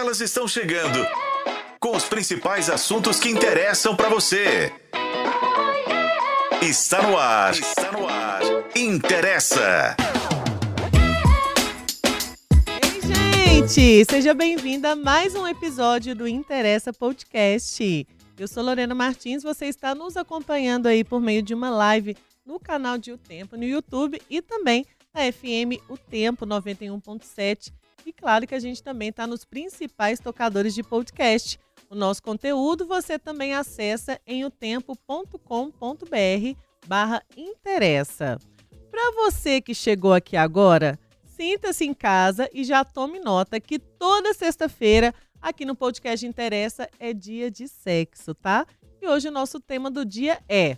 Elas estão chegando com os principais assuntos que interessam para você. Está no ar. Está no ar. Interessa. Ei, gente! Seja bem-vinda a mais um episódio do Interessa Podcast. Eu sou Lorena Martins, você está nos acompanhando aí por meio de uma live no canal de O Tempo no YouTube e também na FM O Tempo 91.7. E claro que a gente também está nos principais tocadores de podcast. O nosso conteúdo você também acessa em otempo.com.br barra interessa. Para você que chegou aqui agora, sinta-se em casa e já tome nota que toda sexta-feira aqui no podcast Interessa é dia de sexo, tá? E hoje o nosso tema do dia é: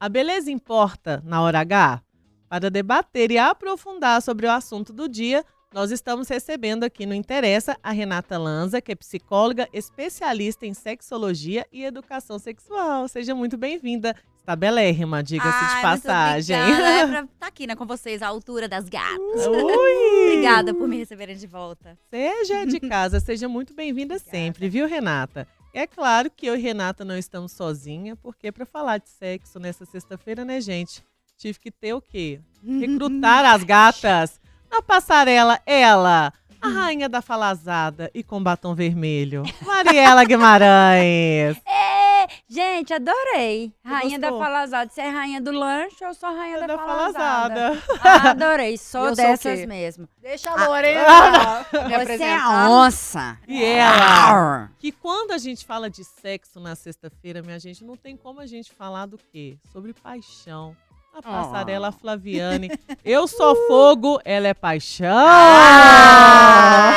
a beleza importa na hora H? Para debater e aprofundar sobre o assunto do dia, nós estamos recebendo aqui no Interessa a Renata Lanza, que é psicóloga especialista em sexologia e educação sexual. Seja muito bem-vinda. Está belérrima, diga-se de passagem. É pra estar aqui né, com vocês, à altura das gatas. Ui! Obrigada por me receberem de volta. Seja de casa, seja muito bem-vinda sempre, viu, Renata? É claro que eu e Renata não estamos sozinha, porque para falar de sexo nessa sexta-feira, né, gente? Tive que ter o quê? Recrutar as gatas. Na passarela, ela, a rainha da falazada e com batom vermelho, Mariela Guimarães. É, gente, adorei. Rainha da falazada. Você é rainha do lanche, eu sou rainha da, da falazada. falazada. Ah, adorei, sou Eu sou dessas quê? mesmo. Deixa a Lorena me Você é onça. E ela, que quando a gente fala de sexo na sexta-feira, minha gente, não tem como a gente falar do quê? Sobre paixão. A passarela Flaviane. Eu sou fogo, ela é paixão. Ah!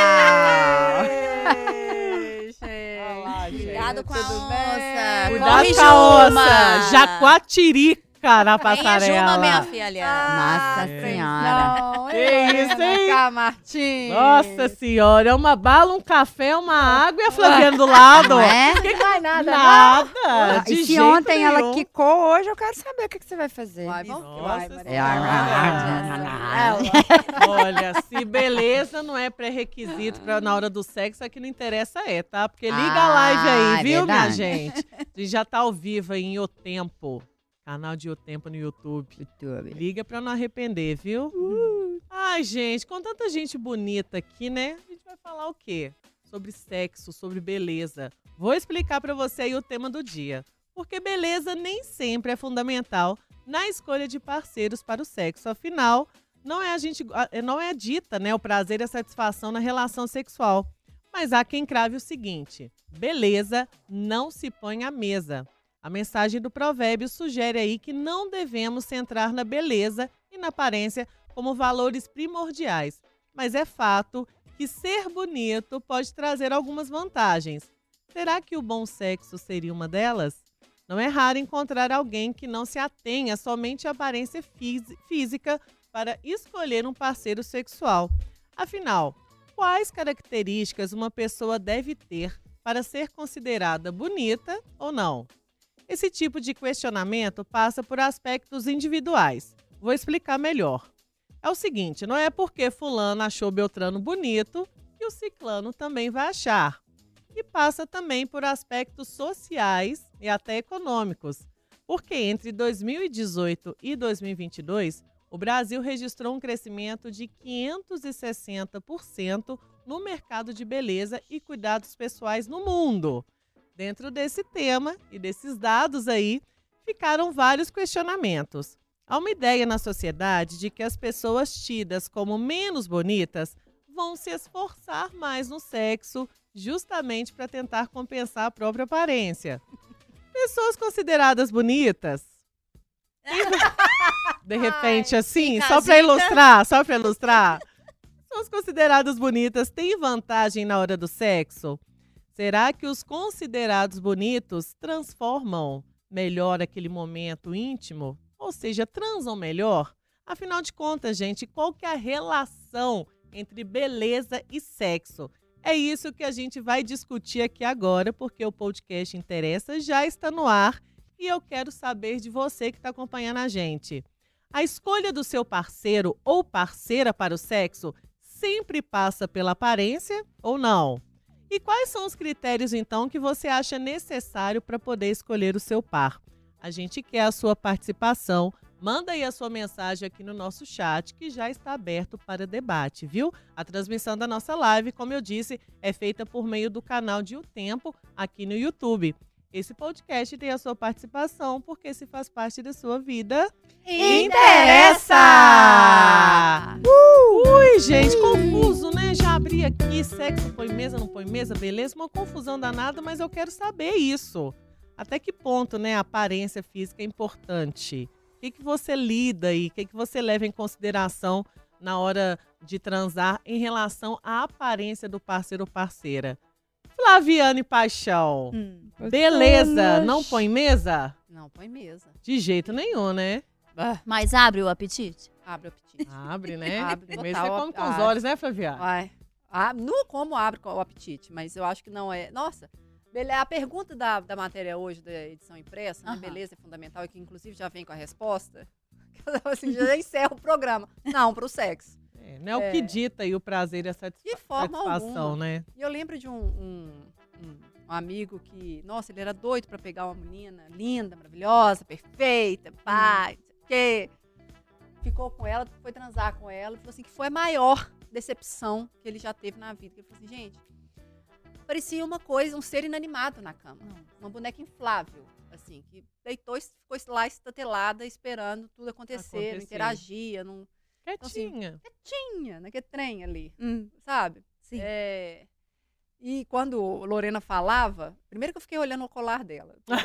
Olha lá, gente. Cuidado com a Tudo onça. bem? Cuidado Corre, com a onça. Juma. Jaguatirica na passarela. Juma, minha filha. Nossa É. senhora. Não, Que Helena isso, hein? K. Martins. Nossa senhora, é uma bala, um café, uma água e a Flaviane do lado. Não é? Não vai nada, Nada. de e se jeito ontem nenhum. ela quicou, hoje eu quero saber o que, que você vai fazer. Vai, vamos que vai, Nossa. É. Olha, se beleza não é pré-requisito pra na hora do sexo, aqui não interessa é, tá? Porque liga a live aí, Ah, é viu, minha verdade. gente? A gente já tá ao vivo aí em O Tempo, canal de O Tempo no YouTube. YouTube. Liga pra não arrepender, viu? Uh. Ai, gente, com tanta gente bonita aqui, né? A gente vai falar o quê? Sobre sexo, sobre beleza. Vou explicar pra você aí o tema do dia. Porque beleza nem sempre é fundamental na escolha de parceiros para o sexo. Afinal, não é a gente a- não é dita, né, o prazer e a satisfação na relação sexual. Mas há quem crave o seguinte: beleza não se põe à mesa. A mensagem do provérbio sugere aí que não devemos centrar na beleza e na aparência como valores primordiais. Mas é fato que ser bonito pode trazer algumas vantagens. Será que o bom sexo seria uma delas? Não é raro encontrar alguém que não se atenha somente à aparência física para escolher um parceiro sexual. Afinal, quais características uma pessoa deve ter para ser considerada bonita ou não? Esse tipo de questionamento passa por aspectos individuais. Vou explicar melhor. É o seguinte, não é porque fulano achou Beltrano bonito que o ciclano também vai achar. E passa também por aspectos sociais e até econômicos. Porque entre 2018 e 2022, o Brasil registrou um crescimento de 560% no mercado de beleza e cuidados pessoais no mundo. Dentro desse tema e desses dados aí, ficaram vários questionamentos. Há uma ideia na sociedade de que as pessoas tidas como menos bonitas vão se esforçar mais no sexo, justamente para tentar compensar a própria aparência. Pessoas consideradas bonitas. De repente, assim, só para ilustrar, só para ilustrar. Pessoas consideradas bonitas têm vantagem na hora do sexo? Será que os considerados bonitos transformam melhor aquele momento íntimo? Ou seja, transam melhor? Afinal de contas, gente, qual que é a relação entre beleza e sexo? É isso que a gente vai discutir aqui agora, porque o podcast Interessa já está no ar e eu quero saber de você que está acompanhando a gente. A escolha do seu parceiro ou parceira para o sexo sempre passa pela aparência ou não? E quais são os critérios, então, que você acha necessário para poder escolher o seu par? A gente quer a sua participação. Manda aí a sua mensagem aqui no nosso chat, que já está aberto para debate, viu? A transmissão da nossa live, como eu disse, é feita por meio do canal de O Tempo aqui no YouTube. Esse podcast tem a sua participação, porque se faz parte da sua vida, interessa! Ui, gente, confuso, né? Já abri aqui, sexo põe mesa, não põe mesa, beleza? Uma confusão danada, mas eu quero saber isso. Até que ponto, né, a aparência física é importante? O que, que você lida aí? O que, que você leva em consideração na hora de transar em relação à aparência do parceiro ou parceira? Flaviane Paixão, Hum. beleza, não põe mesa? Não, põe mesa. De jeito nenhum, né? Mas abre o apetite? Abre o apetite. Abre, né? Abre Mesa total, você come com os olhos, né, Flaviane? Vai. Ah, não como abre o apetite, mas eu acho que não é. Nossa, a pergunta da, da matéria hoje, da edição impressa, né, beleza é fundamental, e que inclusive já vem com a resposta, assim, já encerra o programa. Não, pro sexo. É, não é o É. que dita aí o prazer e a satisfa De forma satisfação, alguma. né? E eu lembro de um, um- um- amigo que, nossa, ele era doido pra pegar uma menina linda, maravilhosa, perfeita, pai, não sei o quê. Ficou com ela, foi transar com ela, e falou assim que foi a maior decepção que ele já teve na vida. Ele falou assim, gente, parecia uma coisa, um ser inanimado na cama. Uma boneca inflável, assim, que deitou e ficou lá estatelada, esperando tudo acontecer, não Acontecer. interagia, não assim, Quietinha. tinha naquele trem ali, Hum, sabe? sim. É, e quando Lorena falava, primeiro que eu fiquei olhando o colar dela.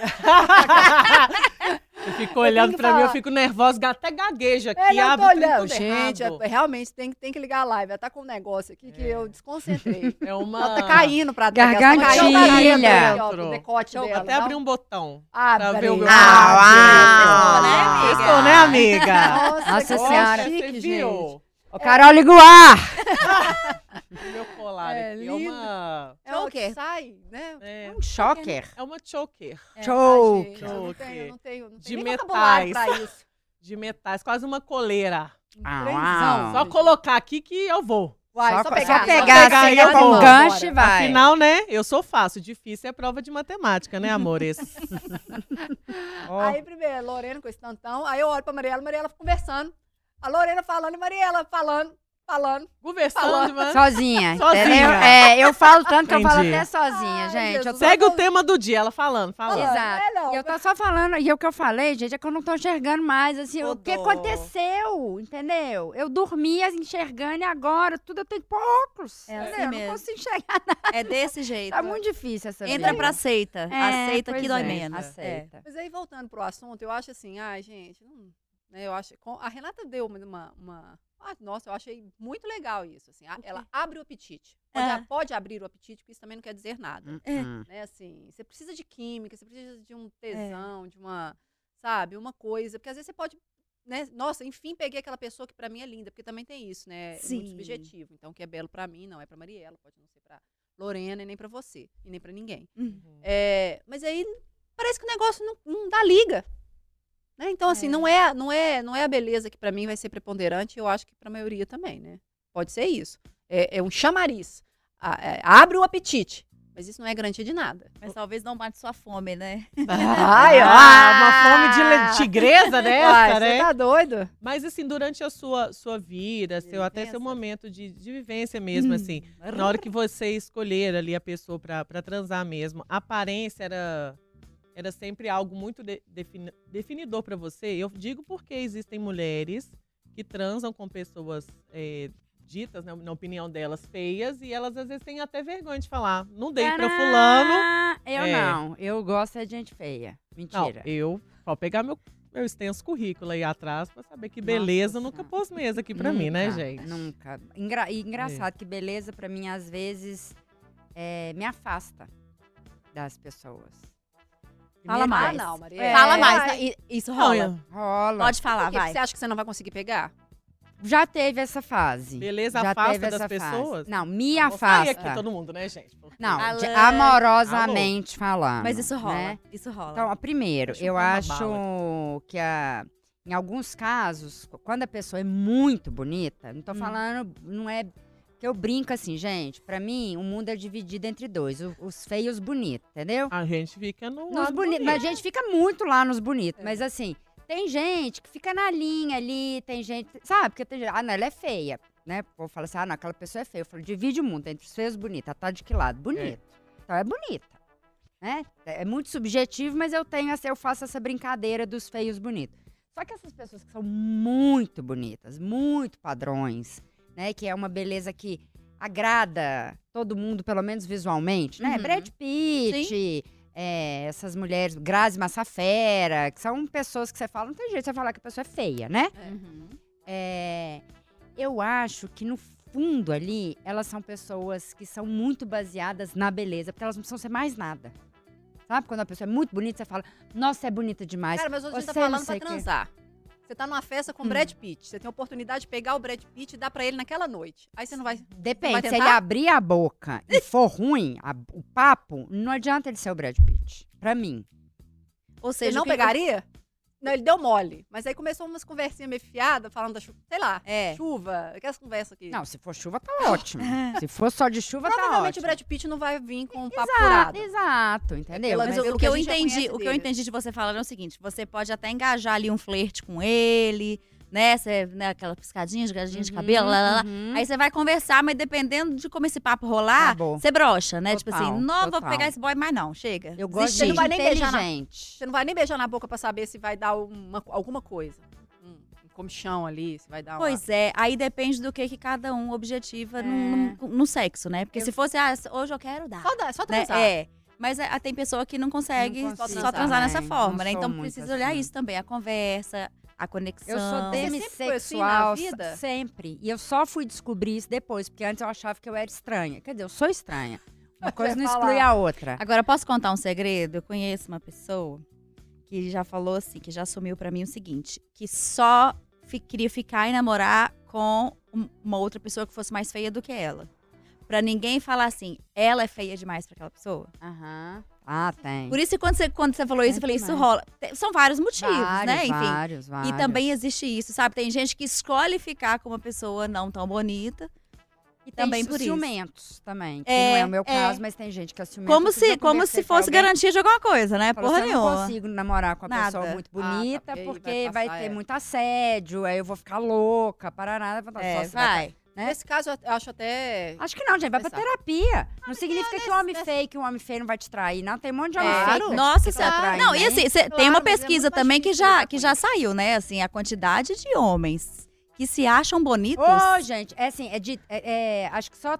Você ficou olhando que pra mim, eu falar. fico nervosa, até gagueja aqui, É, eu abre tô olhando. tudo Gente, é- realmente tem, que- tem que ligar a live. Ela tá com um negócio aqui que É. eu desconcentrei. É uma... Ela tá caindo pra trás. ela tá Gargantilha. caindo pra dentro, ó, do decote eu dela. até Dá abrir um- botão. Abre. pra ver o meu Ah, ah. Estou, né, amiga? Nossa, Nossa que Senhora. Você chique, viu? gente. Ô, Carol, liga o meu colar É aqui é lindo. uma... É o que sai, né? É, Um choker. é uma choker É, Choker. eu não tenho, não tenho, não De tenho vocabulário metais. pra isso. de metais, quase uma coleira. Ah. Só colocar aqui que eu vou. Vai, só, só só pegar. pegar, pegar, assim, eu com vou. um gancho e vai. Afinal, né, eu sou fácil. Difícil é prova de matemática, né, amores? Ó, Aí, primeiro, Lorena com esse tantão. Aí eu olho pra Mariela, Mariela conversando. A Lorena falando e Mariela falando, falando. conversando, mas... Sozinha. Sozinha. entendeu? É, eu falo tanto que eu falo até sozinha, Ai, gente. Eu tô- Segue o tema do dia, ela falando, falando. Falando. Exato. É, não. Eu tô só falando, e o que eu falei, gente, é que eu não tô enxergando mais, assim, o que aconteceu, entendeu? Eu dormia enxergando e agora tudo eu tenho que pôr óculos. É assim entendeu? Eu mesmo. não consigo enxergar nada. É desse jeito. Tá muito difícil essa Entra vida. pra seita. É, Aceita que dói é, menos. Aceita. Mas aí, voltando pro assunto, eu acho assim, ai, gente, não- né, eu acho. com- A Renata deu uma, uma- ah, nossa, eu achei muito legal isso. Assim, a- ela abre o apetite. Pode, É. pode abrir o apetite, porque isso também não quer dizer nada. É. Hum. Né, assim, você precisa de química, você precisa de um tesão, de uma, sabe, uma coisa. Porque às vezes você pode. Né, nossa, enfim, peguei aquela pessoa que pra mim é linda, porque também tem isso, né? É muito Sim. subjetivo. Então, o que é belo pra mim não é pra Mariela, pode não ser pra Lorena e nem pra você, e nem pra ninguém. Uhum. É, mas aí parece que o negócio não, não dá liga. Né? Então, assim, não, é, não, é, não é a beleza que pra mim vai ser preponderante, eu acho que pra maioria também, né? Pode ser isso. É, é um chamariz. A- é, abre o apetite. Mas isso não é garantia de nada. Mas talvez não mate sua fome, né? Ai, Ah, uma fome de tigresa dessa, Uai, né? Você tá doido? Mas assim, durante a sua, sua vida, seu, até seu momento de, de vivência mesmo, assim, na hora que você escolher ali a pessoa pra transar mesmo, a aparência era, era sempre algo muito de- defini- definidor pra você? Eu digo porque existem mulheres que transam com pessoas é, ditas, né, na opinião delas, feias, e elas às vezes têm até vergonha de falar. Não dei pra fulano. Eu É. não. Eu gosto é de gente feia. Não, Mentira. eu vou pegar meu, meu extenso currículo aí atrás pra saber que Nossa beleza nunca Senhora. pôs mesa aqui pra mim, né, Nunca, gente? Nunca. Engra- e engraçado que beleza, pra mim, às vezes, é, me afasta das pessoas. Fala Ah, mais. não, Maria. É. Fala mais. Ai, né? I- Isso rola. Rola. Pode por falar, quê? vai. Você acha que você não vai conseguir pegar? Já teve essa fase. Beleza Já afasta teve das essa pessoas? fase. Não, me Vou sair afasta. aqui todo mundo, né, gente? Porque- Não, Alô. de- amorosamente falando. Mas isso rola. né? Isso rola. Então, ó, primeiro, Deixa eu eu pôr uma acho que a, em alguns casos, quando a pessoa é muito bonita, não tô Hum. falando, não é Que eu brinco assim, gente, pra mim o mundo é dividido entre dois, o- os feios e os bonitos, entendeu? A gente fica no Nos bonitos, mas a gente fica muito lá nos bonitos, É. mas assim, tem gente que fica na linha ali, tem gente, sabe? Porque tem gente, ah, não, ela é feia, né? O povo fala assim, ah, não, aquela pessoa é feia. Eu falo, divide o mundo entre os feios e os bonitos, ela tá de que lado? Bonito. Então é bonita, né? É muito subjetivo, mas eu tenho, essa- eu faço essa brincadeira dos feios bonitos. Só que essas pessoas que são muito bonitas, muito padrões, né? Que é uma beleza que agrada todo mundo, pelo menos visualmente, né? Uhum. Brad Pitt, é, essas mulheres, Grazi Massafera, que são pessoas que você fala, não tem jeito de você falar que a pessoa é feia, né? Uhum. É, eu acho que no fundo ali, elas são pessoas que são muito baseadas na beleza, porque elas não precisam ser mais nada. Sabe? Quando a pessoa é muito bonita, você fala, nossa, é bonita demais. Cara, mas hoje tá Você não falando pra o quê. Você tá numa festa com o Hum. Brad Pitt. Você tem a oportunidade de pegar o Brad Pitt e dar pra ele naquela noite. Aí você não vai. Depende, vai se ele abrir a boca e for ruim, a- o papo, não adianta ele ser o Brad Pitt. Pra mim. Ou Você seja, não o que- pegaria? Não, ele deu mole. Mas aí começou umas conversinhas meio fiadas, falando da chuva. Sei lá, É. chuva. Aquelas conversas aqui. Não, se for chuva, tá ótimo. se for só de chuva, tá Provavelmente o ótimo. Brad Pitt não vai vir com um papo Exato, exato, entendeu? Mas Mas o, que eu entendi, o que eu entendi de você falando é o seguinte: você pode até engajar ali um flerte com ele, né? Você, né aquela piscadinha, jogadinha de Uhum, cabelo, lá, lá, lá. uhum. Aí você vai conversar, mas dependendo de como esse papo rolar, Acabou. você brocha, né? tipo Total, assim, não vou total. pegar esse boy mais não, chega. Eu gosto Você de não vai nem beijar na-. Você não vai nem beijar na boca pra saber se vai dar uma- alguma coisa. Um, um comichão ali, se vai dar uma... Pois é, aí depende do que, que cada um objetiva no, É. no- no sexo, né? Porque Eu- se fosse, ah, hoje eu quero dar. Só, dá, só né? transar. É. Mas é, tem pessoa que não consegue Não só, transar também, dessa forma, não né? Então precisa olhar assim. isso também, a conversa, a conexão. Eu sou sempre assim demissexual na vida? s- sempre. E eu só fui descobrir isso depois, porque antes eu achava que eu era estranha. Quer dizer, eu sou estranha. Uma coisa não exclui a outra. Agora, posso contar um segredo? Eu conheço uma pessoa que já falou assim, que já assumiu pra mim o seguinte, que só queria ficar e namorar com um- uma outra pessoa que fosse mais feia do que ela. Pra ninguém falar assim, ela é feia demais pra aquela pessoa. Aham. Ah, tem. Por isso que quando você, quando você falou isso, Tem eu falei, isso rola. São vários motivos, vários, né? Enfim. vários, vários. E também existe isso, sabe? Tem gente que escolhe ficar com uma pessoa não tão bonita. E também por isso. ciumentos também. Que É, não é o meu é. caso, mas tem gente que é ciumenta. Como se, eu como se fosse alguém, garantia de alguma coisa, né? falou Porra assim, Eu não nenhuma. consigo namorar com uma pessoa Nada. muito Ah, tá, bonita, porque vai porque vai, passar, ter é. muito assédio, aí eu vou ficar louca, parará. Só É, se vai. Né? Nesse caso, eu acho até... Acho que não, gente. Vai pra terapia. Não significa que o homem nesse- feio, que o homem feio não vai te trair. Não, tem um monte de homem que vai- Nossa, que cê- vai trair, não, e né? assim, cê- tem Claro, uma mas é pesquisa também que já, que já saiu, né? Assim, a quantidade de homens que se acham bonitos. Ô, gente, é assim, é de. é- é, acho que só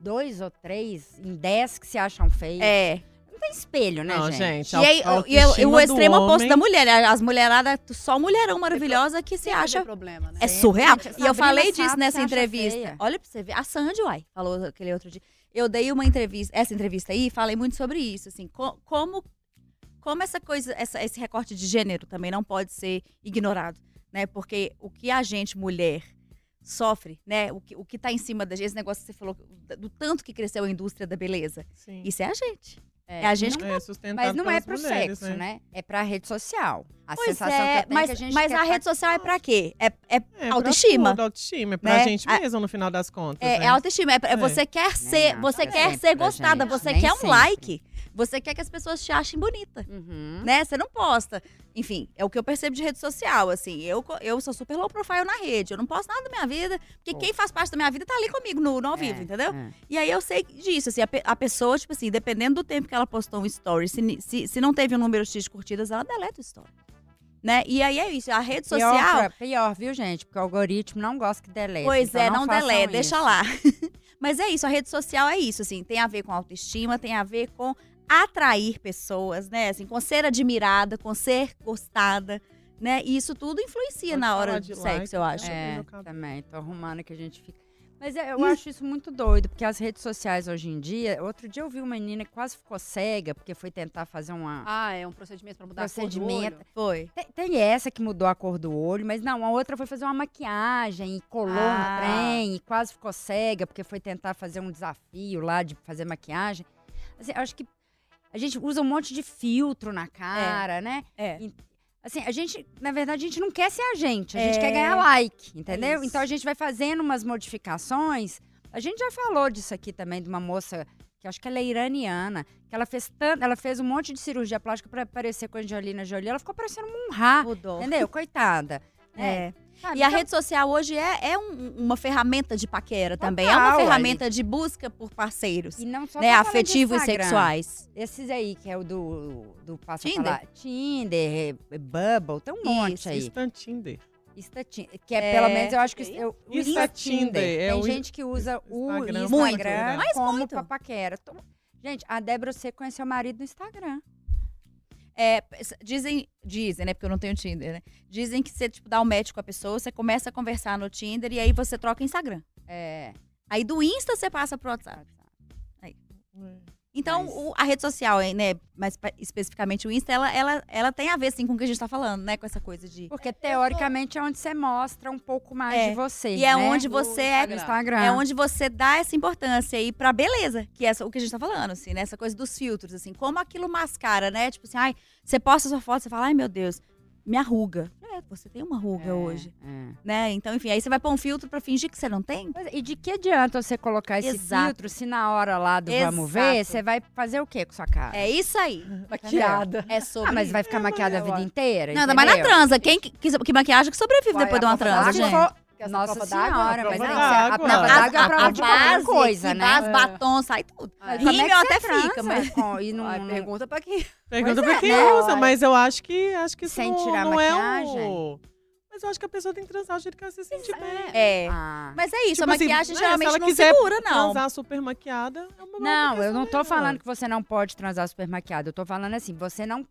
dois ou três em dez que se acham feios. é. Tem espelho, né, Não, gente? gente. E, aí, e o- e o extremo oposto homem- da mulher. As mulheradas, só mulherão maravilhosa que se acha. problema, né? É surreal. Gente, E eu falei disso nessa entrevista. feia. Olha pra você ver. A Sandy, uai, falou aquele outro dia. Eu dei uma entrevista, essa entrevista aí, falei muito sobre isso, assim, co- como, como essa coisa, essa- esse recorte de gênero também não pode ser ignorado, né? Porque o que a gente, mulher, sofre, né? O que, o que tá em cima da gente, esse negócio que você falou, do, do tanto que cresceu a indústria da beleza. Sim. Isso é a gente. É, É a gente não- É Mas não é pro mulheres, sexo, né? É pra rede social. A Pois sensação é, que eu tenho mas, é que a gente mas quer a rede social é pra quê? É, é É pra autoestima. tudo, autoestima, é pra né? gente A- mesmo, no final das contas. É, né? é autoestima. É, pra- É. Você quer ser, não, você é quer sempre ser pra gostada, gente, você quer um sempre. like. Você quer que as pessoas te achem bonita, Uhum. né? Você não posta. Enfim, é o que eu percebo de rede social, assim. Eu, eu sou super low profile na rede. Eu não posto nada da minha vida, porque Pô. quem faz parte da minha vida tá ali comigo no, no ao vivo, É, entendeu? é. E aí eu sei disso, assim, a, a pessoa, tipo assim, dependendo do tempo que ela postou um story, se, se, se não teve um número X de curtidas, ela deleta o story. Né? E aí é isso, a rede social... Pior, pra- pior, viu, gente? Porque o algoritmo não gosta que delete. Pois então é, não, façam deleta, deixa lá. Mas é isso, a rede social é isso, assim, tem a ver com autoestima, tem a ver com atrair pessoas, né? Assim, com ser admirada, com ser gostada, né? E isso tudo influencia Pode na hora de do like, sexo, eu acho. É, também. Tô arrumando que a gente fica. Mas é, eu acho isso muito doido, porque as redes sociais hoje em dia. Outro dia eu vi uma menina que quase ficou cega, porque foi tentar fazer uma. Ah, é um procedimento pra mudar a cor do Procedimento. olho. Foi. Tem, tem essa que mudou a cor do olho, mas não, a outra foi fazer uma maquiagem e colou Ah. um trem e quase ficou cega, porque foi tentar fazer um desafio lá de fazer maquiagem. Assim, eu acho que a gente usa um monte de filtro na cara, né? É. Assim, a gente, na verdade, a gente não quer ser a gente, a gente É. quer ganhar like, entendeu? isso. então a gente vai fazendo umas modificações A gente já falou disso aqui também, de uma moça que acho que ela é iraniana, que ela fez tanto, ela fez um monte de cirurgia plástica pra parecer com a Angelina Jolie, ela ficou parecendo um rá, Mudou. entendeu? Coitada. É. Sabe? E a Então, rede social hoje é, é um- uma ferramenta de paquera também. é Total, uma ferramenta de busca por parceiros. e não só Né, afetivos e sexuais. Esses aí, que é o do, do passa Tinder? falar. Tinder, eh, Bubble, tem um monte Isso, aí. Insta Tinder. Insta Tinder, que é, É, pelo menos eu acho que é eu, o Insta Tinder, Tinder. é Tem o gente que usa o Instagram Instagram, Muito, né? Mas como muito. paquera. Gente, a Débora você conheceu o marido no Instagram. É, dizem, dizem, né? Porque eu não tenho Tinder, né? Dizem que você, tipo, dá o match com a pessoa, você começa a conversar no Tinder e aí você troca Instagram. É. Aí do Insta você passa pro WhatsApp. Então, Mas- o- a rede social, né? Mas pa- especificamente o Insta, ela, ela, ela tem a ver, sim, com o que a gente tá falando, né? Com essa coisa de. Porque teoricamente é onde você mostra um pouco mais É. de você. E é né? onde No você é. No Instagram. É onde você dá essa importância aí pra beleza, que é essa- o que a gente tá falando, assim, né? Essa coisa dos filtros, assim, como aquilo mascara, né? Tipo assim, ai, você posta sua foto, você fala, ai meu Deus, me arruga. É, você tem uma ruga É, hoje, é. né? Então, enfim, aí você vai pôr um filtro pra fingir que você não tem? É, E de que adianta você colocar esse Exato. filtro se na hora lá do vamos ver, Exato. você vai fazer o quê com sua cara? É isso aí. Maquiada. É sobre. Ah, mas vai ficar maquiada a vida inteira? Não, ainda mais na transa. Quem que, que, que maquiagem que sobrevive Uai, depois de uma transa, d'água gente? for- Essa Nossa prova senhora, mas prova d'água. a prova A- d'água é a prova de qualquer base, coisa, né? base, É. batom, sai tudo. É Rímel até fica, mas... e não, Ai, não- pergunta pra quem. Pergunta pra é, quem né? usa, mas eu acho que acho que isso Sem não, tirar não é maquiagem. o... Mas eu acho que a pessoa tem que transar do jeito que ela se sente bem. É. Ah. Mas é isso, Tipo a assim, maquiagem né, geralmente se ela não quiser segura, não. Transar super maquiada é uma Não, eu não tô questão falando mesmo. que você não pode transar super maquiado. Eu tô falando assim, você não,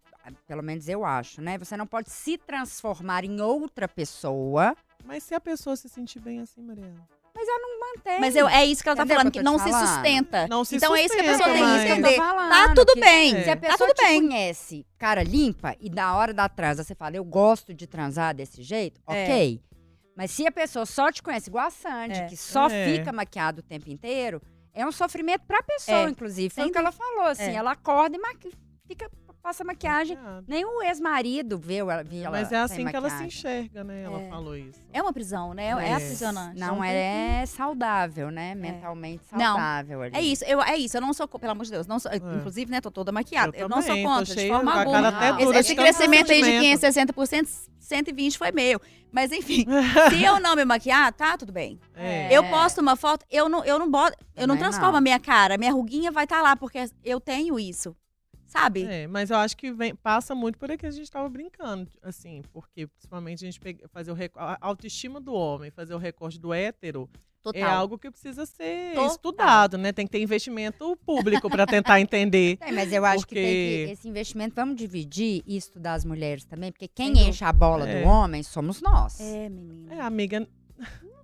pelo menos eu acho, né? Você não pode se transformar em outra pessoa. Mas se a pessoa se sentir bem assim, Mariana. Mantém. Mas eu, é isso que ela tá Entendeu falando, o que não se falando? sustenta. Não se então é isso que a pessoa sustenta, tem que mas- entender. Tá tudo bem. É. Se a Tá pessoa tudo te bem. conhece, cara limpa, e na hora da transa você fala, eu gosto de transar desse jeito, É. ok. Mas se a pessoa só te conhece igual a Sandy, É. que só É. fica maquiado o tempo inteiro, é um sofrimento pra pessoa, É. inclusive. Foi o que ela falou, assim, É. ela acorda e maqui... fica, passa maquiagem. Maquiada. Nem o ex-marido viu ela, viu ela Mas é sem assim que ela se enxerga, né? Ela É. falou isso. É uma prisão, né? É, É. aprisionante. Não é saudável, né? Mentalmente Não. saudável ali. É isso, eu, é isso. Eu não sou, pelo amor de Deus, não sou, inclusive, né, tô toda maquiada. Eu, não sou contra, de forma alguma. cara até Não. dura Esse, esse crescimento aí de sentimento. 560%, 120 foi meu. Mas enfim, se eu não me maquiar, tá tudo bem. É. Eu posto uma foto, eu não, eu não boto, eu não Também transformo não. a minha cara, minha ruguinha vai estar lá, porque eu tenho isso. Sabe? É, mas eu acho que vem- passa muito por aí que a gente tava brincando, assim, porque principalmente a gente pega, fazer o a autoestima do homem, fazer o recorte do hétero, Total. é algo que precisa ser Total. estudado, né? Tem que ter investimento público para tentar entender. Tem, mas eu acho que tem Porque- que esse investimento, vamos dividir e estudar as mulheres também, porque quem Sem enche a bola É. do homem somos nós. É, menina. É, amiga,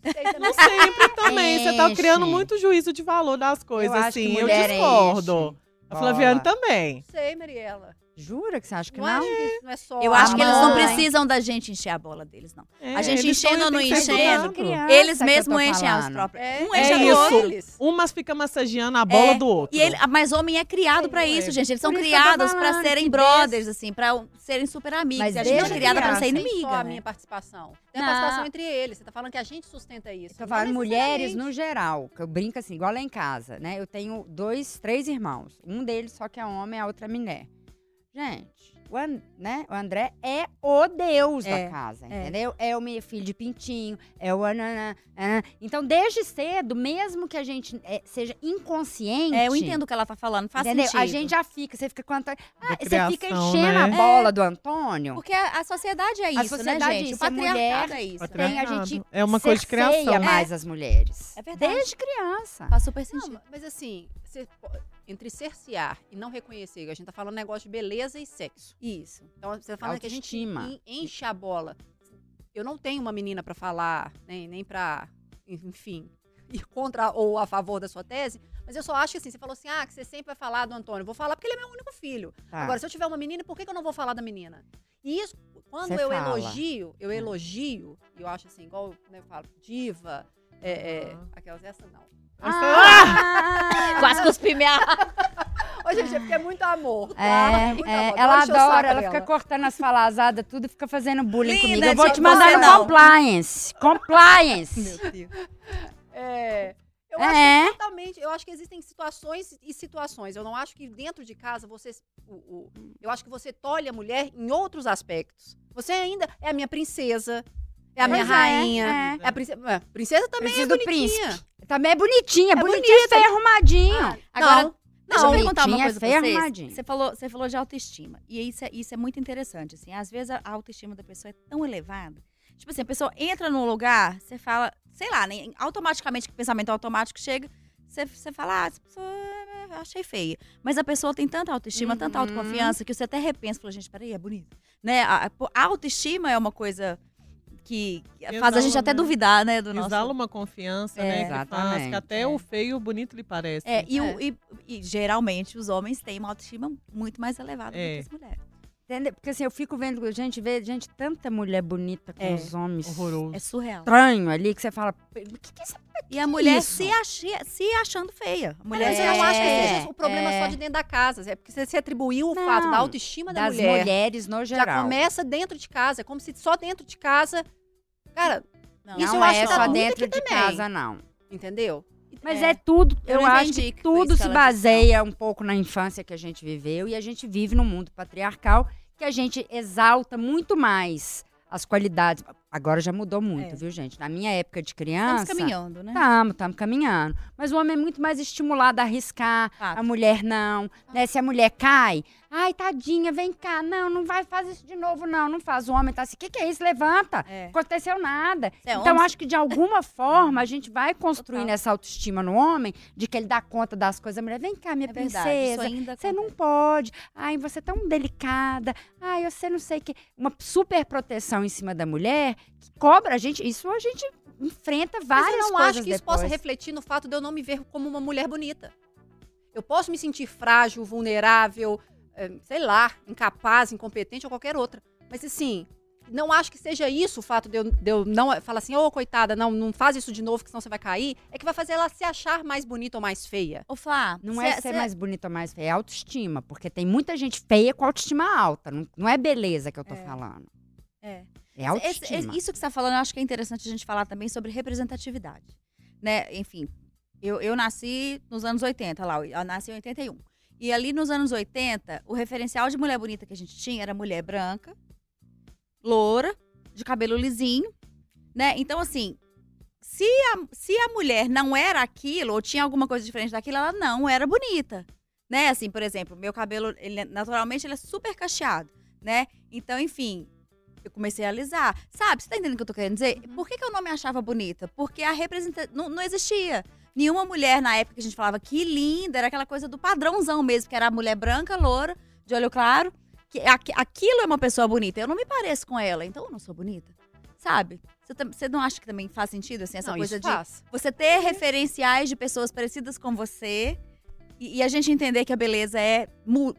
Sei também. não sempre também. Você tá Enche. criando muito juízo de valor das coisas, eu acho que assim. Eu discordo. enche A bola. Flaviane também. Sei, Mariela. Jura que você acha que Não, não? acho que isso não é só. Eu acho que eles não mãe. precisam da gente encher a bola deles, não. É, A gente eles enchendo ou não enchendo, criança Eles que eu mesmos tô enchem as falando. próprias. É, um É enche a do isso. Eles. Umas ficam massageando a bola É, do outro. E ele, mas homem é criado pra É. isso, gente. Eles são Por isso que eu tô criados pra falando serem que brothers, assim, pra serem super amigos. Mas e a gente é desde criada pra ser criança, Tem só inimiga. a né? minha participação. Tem a Não. participação entre eles. Você tá falando que a gente sustenta isso. Tô Não falando mulheres necessariamente. no geral, que eu brinco assim, igual lá em casa, né? Eu tenho dois, três irmãos. Um deles só que é homem, a outra é mulher. Gente, o, An- né? o André é o deus É, da casa, é. entendeu? É o meu filho de pintinho, é o ananã, anã. Então, desde cedo, mesmo que a gente é, seja inconsciente... É, eu entendo o que ela tá falando, faz entendeu? sentido. A gente já fica, você fica com o Antônio. Ah, você criação, fica enchendo a né? bola do Antônio. Porque a, a sociedade é isso, sociedade né, é gente? isso, o a patriarcado é isso. Tem, a gente É uma coisa de cerceia criação. mais as mulheres. É verdade. Desde criança. Faz super Não, sentido. mas assim, você entre cercear e não reconhecer, a gente tá falando negócio de beleza e sexo. Isso. Então você tá falando que a gente Autoestima. en- enche a bola. Eu não tenho uma menina pra falar, nem, nem pra, enfim, ir contra ou a favor da sua tese, mas eu só acho que assim, você falou assim, ah, que você sempre vai falar do Antônio. Vou falar porque ele é meu único filho. Tá. Agora, se eu tiver uma menina, por que, que eu não vou falar da menina? E isso, quando Você eu fala. Hum. elogio, eu elogio, e eu acho assim, igual né, eu falo, diva, é, é, aquelas, essa não. Ah! Quase cuspi minha... Ô, gente, é porque é muito amor. tá? É, Muito é, amor. ela adora, ela fica cortando as falazadas, tudo e fica fazendo bullying Linda, comigo. Eu vou te mandar no compliance. Compliance. É, eu Eu acho É. que totalmente. Eu acho que existem situações e situações. Eu não acho que dentro de casa você. o- o- eu acho que você tolhe a mulher em outros aspectos. Você ainda é a minha princesa, é a minha Pois é, rainha. é. É a princesa, é, princesa também Preciso é do bonitinha. Também é bonitinha, É bonitinha, bonita. feio arrumadinho. Ah, Agora, não, Deixa não. eu perguntar uma coisa pra feia, vocês. Você falou, você falou de autoestima. E isso é, isso é muito interessante, assim. Às vezes a autoestima da pessoa é tão elevada. Tipo assim, a pessoa entra num lugar, você fala, sei lá, né, automaticamente, que o pensamento automático chega, você, você fala, ah, essa pessoa é, achei feia. Mas a pessoa tem tanta autoestima, tanta Uhum. autoconfiança, que você até repensa e fala, gente, peraí, é bonita. Né? A- a autoestima é uma coisa que que faz a gente Exala, até né? duvidar, né, do nosso... Exala uma confiança, É, né? Que faz exatamente, que até é. o feio e o bonito lhe parece. É, e, o- É. e- e geralmente os homens têm uma autoestima muito mais elevada É. do que as mulheres. Entendeu? Porque assim, eu fico vendo, gente, vê, gente, tanta mulher bonita com É, os homens. Horroroso. É surreal. Estranho ali, que você fala, o que, que é essa E a mulher isso? se, achia- se achando feia. A mulher Mas se eu não acho que É, seja o problema é. só de dentro da casa. É porque você, você atribuiu o Não, fato da autoestima da das mulher. mulheres no Já geral. começa dentro de casa. É como se só dentro de casa. Cara, Não, Isso não eu acho é que tá só dentro de também. casa, não. entendeu? Mas É. é, tudo, Eu eu, acho que que tudo isso se que ela disse, baseia um pouco na infância que a gente viveu e a gente vive num mundo patriarcal que a gente exalta muito mais as qualidades. Agora já mudou muito, É. viu, gente? Na minha época de Estamos criança. caminhando, né? Estamos, estamos caminhando. Mas o homem é muito mais estimulado a arriscar, Fato. a mulher não. Né? Se a mulher cai, ai, tadinha, vem cá. Não, não vai fazer isso de novo, não. Não faz. O homem tá assim, o que, que é isso? Levanta. É. Aconteceu nada. É então, homem? acho que de alguma forma a gente vai construindo Total. essa autoestima no homem, de que ele dá conta das coisas. A mulher, vem cá, minha É princesa. ainda Você não pode. Ai, você é tão delicada. Ai, você não sei o que. Uma super proteção em cima da mulher que cobra a gente. Isso a gente enfrenta Mas várias eu não coisas acho que isso depois. possa refletir no fato de eu não me ver como uma mulher bonita. Eu posso me sentir frágil, vulnerável, eh, sei lá, incapaz, incompetente ou qualquer outra. Mas assim, não acho que seja isso o fato de eu, de eu não falar assim, ô coitada, não, não faz isso de novo, que senão você vai cair. É que vai fazer ela se achar mais bonita ou mais feia. Ô, Flá, Não cê- é ser cê- mais bonita ou mais feia, é autoestima. Porque tem muita gente feia com autoestima alta. Não, não é beleza que eu tô É. falando. É. É autoestima. isso que você está falando, eu acho que é interessante a gente falar também sobre representatividade. Né? Enfim, eu, eu nasci nos anos 80, lá, eu nasci em 81. E ali nos anos 80, o referencial de mulher bonita que a gente tinha era mulher branca, loura, de cabelo lisinho, né? Então, assim, se a, se a mulher não era aquilo, ou tinha alguma coisa diferente daquilo, ela não era bonita, né? Assim, por exemplo, meu cabelo, ele, naturalmente, ele é super cacheado, né? Então, enfim, eu comecei a alisar. Sabe, você tá entendendo o que eu tô querendo dizer? Por que, que eu não me achava bonita? Porque a representação não, não existia. Nenhuma mulher na época que a gente falava que linda, era aquela coisa do padrãozão mesmo, que era a mulher branca, loura, de olho claro. Que aqu- aquilo é uma pessoa bonita. Eu não me pareço com ela, então eu não sou bonita. Sabe? Você, não acha que também faz sentido, assim, essa não, coisa de faz. você ter referenciais de pessoas parecidas com você e, e a gente entender que a beleza é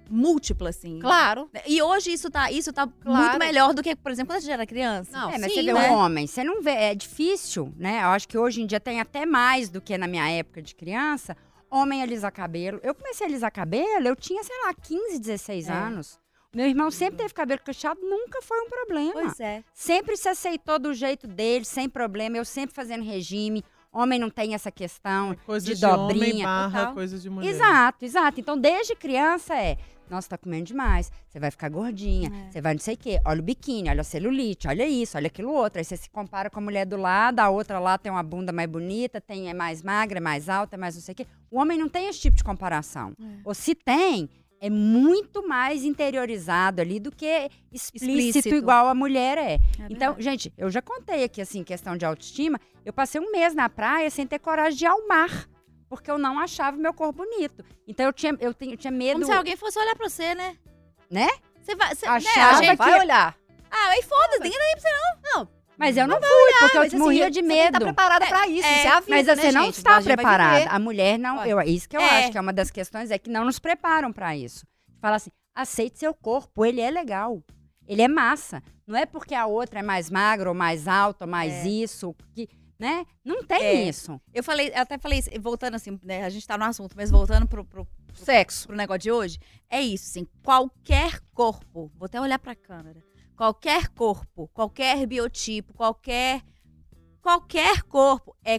múltipla, assim. Claro. E hoje isso tá, isso tá muito Claro. melhor do que, por exemplo, quando a gente era criança. Não, É, mas sim, você vê né? um homem, você não vê, é difícil, né? Eu acho que hoje em dia tem até mais do que na minha época de criança. Homem alisa cabelo. Eu comecei a alisar cabelo, eu tinha, sei lá, 15, 16 É. anos. Meu irmão sempre teve cabelo cacheado, nunca foi um problema. Pois é. Sempre se aceitou do jeito dele, sem problema. Eu sempre fazendo regime. Homem não tem essa questão. Coisa de de, homem dobrinha, barra total. coisa de mulher. Exato, exato. Então, desde criança é. Nossa, tá comendo demais. Você vai ficar gordinha. É. Você vai não sei o quê. Olha o biquíni, olha a celulite, olha isso, olha aquilo outro. Aí você se compara com a mulher do lado, a outra lá tem uma bunda mais bonita, tem, é mais magra, é mais alta, é mais não sei o quê. O homem não tem esse tipo de comparação. É. Ou se tem, é muito mais interiorizado ali do que explícito, Explícito. igual a mulher é. É Então, gente, eu já contei aqui, assim, questão de autoestima. Eu passei um mês na praia sem ter coragem de ir ao mar. Porque eu não achava meu corpo bonito. Então eu tinha, eu tinha, eu tinha medo. Como se alguém fosse olhar pra você, né? Né? Você vai. Você, Achava né, a Não, gente- vai que- olhar. Ah, aí foda-se, ninguém daí pra você não. Mas eu não fui, porque mas, eu assim, morria de Você tem que estar medo. preparada pra isso. é, isso é a vida, Mas né, você não gente? está A gente vai preparada. A mulher não. Eu, isso que eu é. acho que é uma das questões, é que não nos preparam para isso. Fala assim: aceite seu corpo, ele é legal. Ele é massa. Não é porque a outra é mais magra ou mais alta ou mais É. isso, que, né? Não tem É. isso. Eu falei, eu até falei, isso, voltando assim, né? A gente tá no assunto, mas voltando pro, pro, Sexo. pro negócio de hoje, é isso, assim, qualquer corpo, vou até olhar pra câmera, qualquer corpo, qualquer biotipo, qualquer qualquer corpo é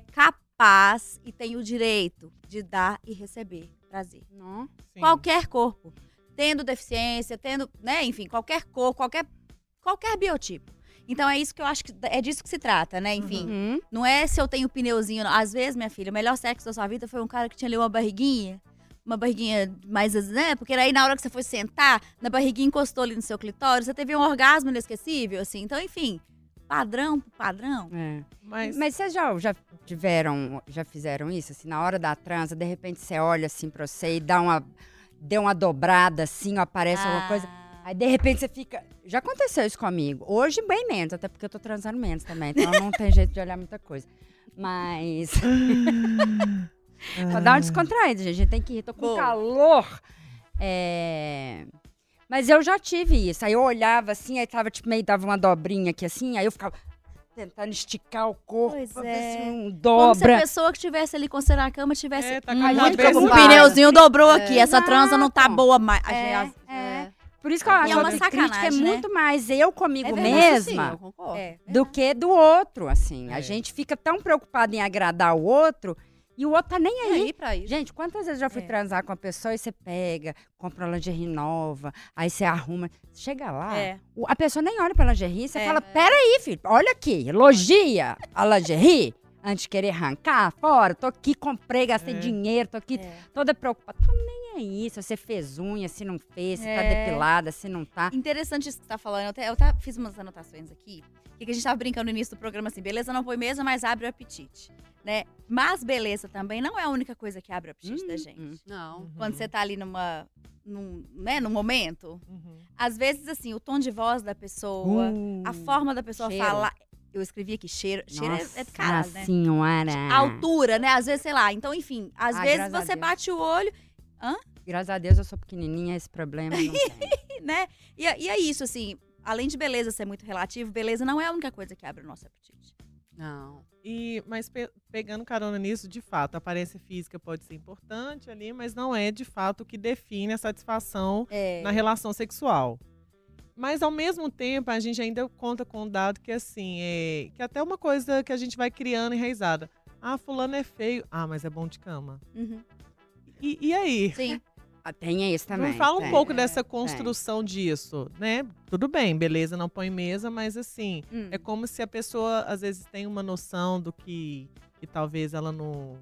paz e tem o direito de dar e receber prazer. Não? Sim. Qualquer corpo, tendo deficiência, tendo, né, enfim, qualquer cor, qualquer qualquer biotipo. Então é isso que eu acho que é disso que se trata, né? Enfim, Uhum. não é se eu tenho pneuzinho. não. Às vezes, minha filha, o melhor sexo da sua vida foi um cara que tinha ali uma barriguinha. Uma barriguinha mais, né? Porque aí na hora que você foi sentar, na barriguinha encostou ali no seu clitóris, você teve um orgasmo inesquecível, assim. Então, enfim, padrão por padrão. É. Mas, Mas vocês já, já tiveram, já fizeram isso? Assim, na hora da transa, de repente você olha assim pra você e dá uma, deu uma dobrada assim, ou aparece alguma coisa. Ah, Aí de repente você fica. Já aconteceu isso comigo. Hoje bem menos, até porque eu tô transando menos também. Então não tem jeito de olhar muita coisa. Mas. pra dar uma descontraída, gente. A gente tem que ir. Tô com Boa. calor. É... Mas eu já tive isso. Aí eu olhava assim, aí tava tipo meio dava uma dobrinha aqui assim, aí eu ficava tentando esticar o corpo Pois pra ver é. se não Como se a dobra. pessoa que estivesse ali considerando a cama tivesse. É, tá com o pneuzinho dobrou aqui. Essa transa não tá Exato. boa mais. É, gente- é. Por isso que eu acho é uma que a crítica é né? muito mais eu comigo É verdade, mesma sim, eu. É. do que do outro, assim. A É. gente fica tão preocupado em agradar o outro e o outro tá nem E aí. aí, pra isso. Gente, quantas vezes eu já fui É. transar com a pessoa e você pega, compra uma lingerie nova, aí você arruma. Chega lá, É. a pessoa nem olha pra lingerie, você É. fala, peraí, filho, olha aqui, elogia a lingerie antes de querer arrancar fora. Tô aqui, comprei, gastei É. dinheiro, tô aqui É. toda preocupada. Tô nem aí, se você fez unha, se não fez, se tá É. depilada, se não tá. Interessante isso que você tá falando. Eu até, eu até fiz umas anotações aqui. Que a gente tava brincando no início do programa assim, beleza não põe mesa, mas abre o apetite. Né? Mas beleza também não é a única coisa que abre o apetite da Hum, gente. hum. Não. Uhum. Quando você tá ali numa. Num, né, num momento, Uhum. às vezes, assim, o tom de voz da pessoa, a Uh, forma da pessoa cheiro. falar. Eu escrevi aqui cheiro. Cheiro é- Nossa é de caralho, né? senhora. A altura, né? Às vezes, sei lá. Então, enfim, às Ah, vezes a você bate o olho, Graças a Deus eu sou pequenininha, esse problema não tem. né? E, é- e é isso, assim. Além de beleza ser muito relativo, beleza não é a única coisa que abre o nosso apetite. Não. E, mas pe- pegando carona nisso, de fato, a aparência física pode ser importante ali, mas não é de fato o que define a satisfação É. na relação sexual. Mas ao mesmo tempo, a gente ainda conta com um dado que assim, é que até uma coisa que a gente vai criando enraizada. Ah, fulano é feio. Ah, mas é bom de cama. Uhum. E, e aí? Sim. Ah, Tem isso também. Me fala um pouco É, dessa construção disso, né? Tudo bem, beleza, não põe mesa, mas assim, Hum. é como se a pessoa às vezes tem uma noção do que, que talvez ela não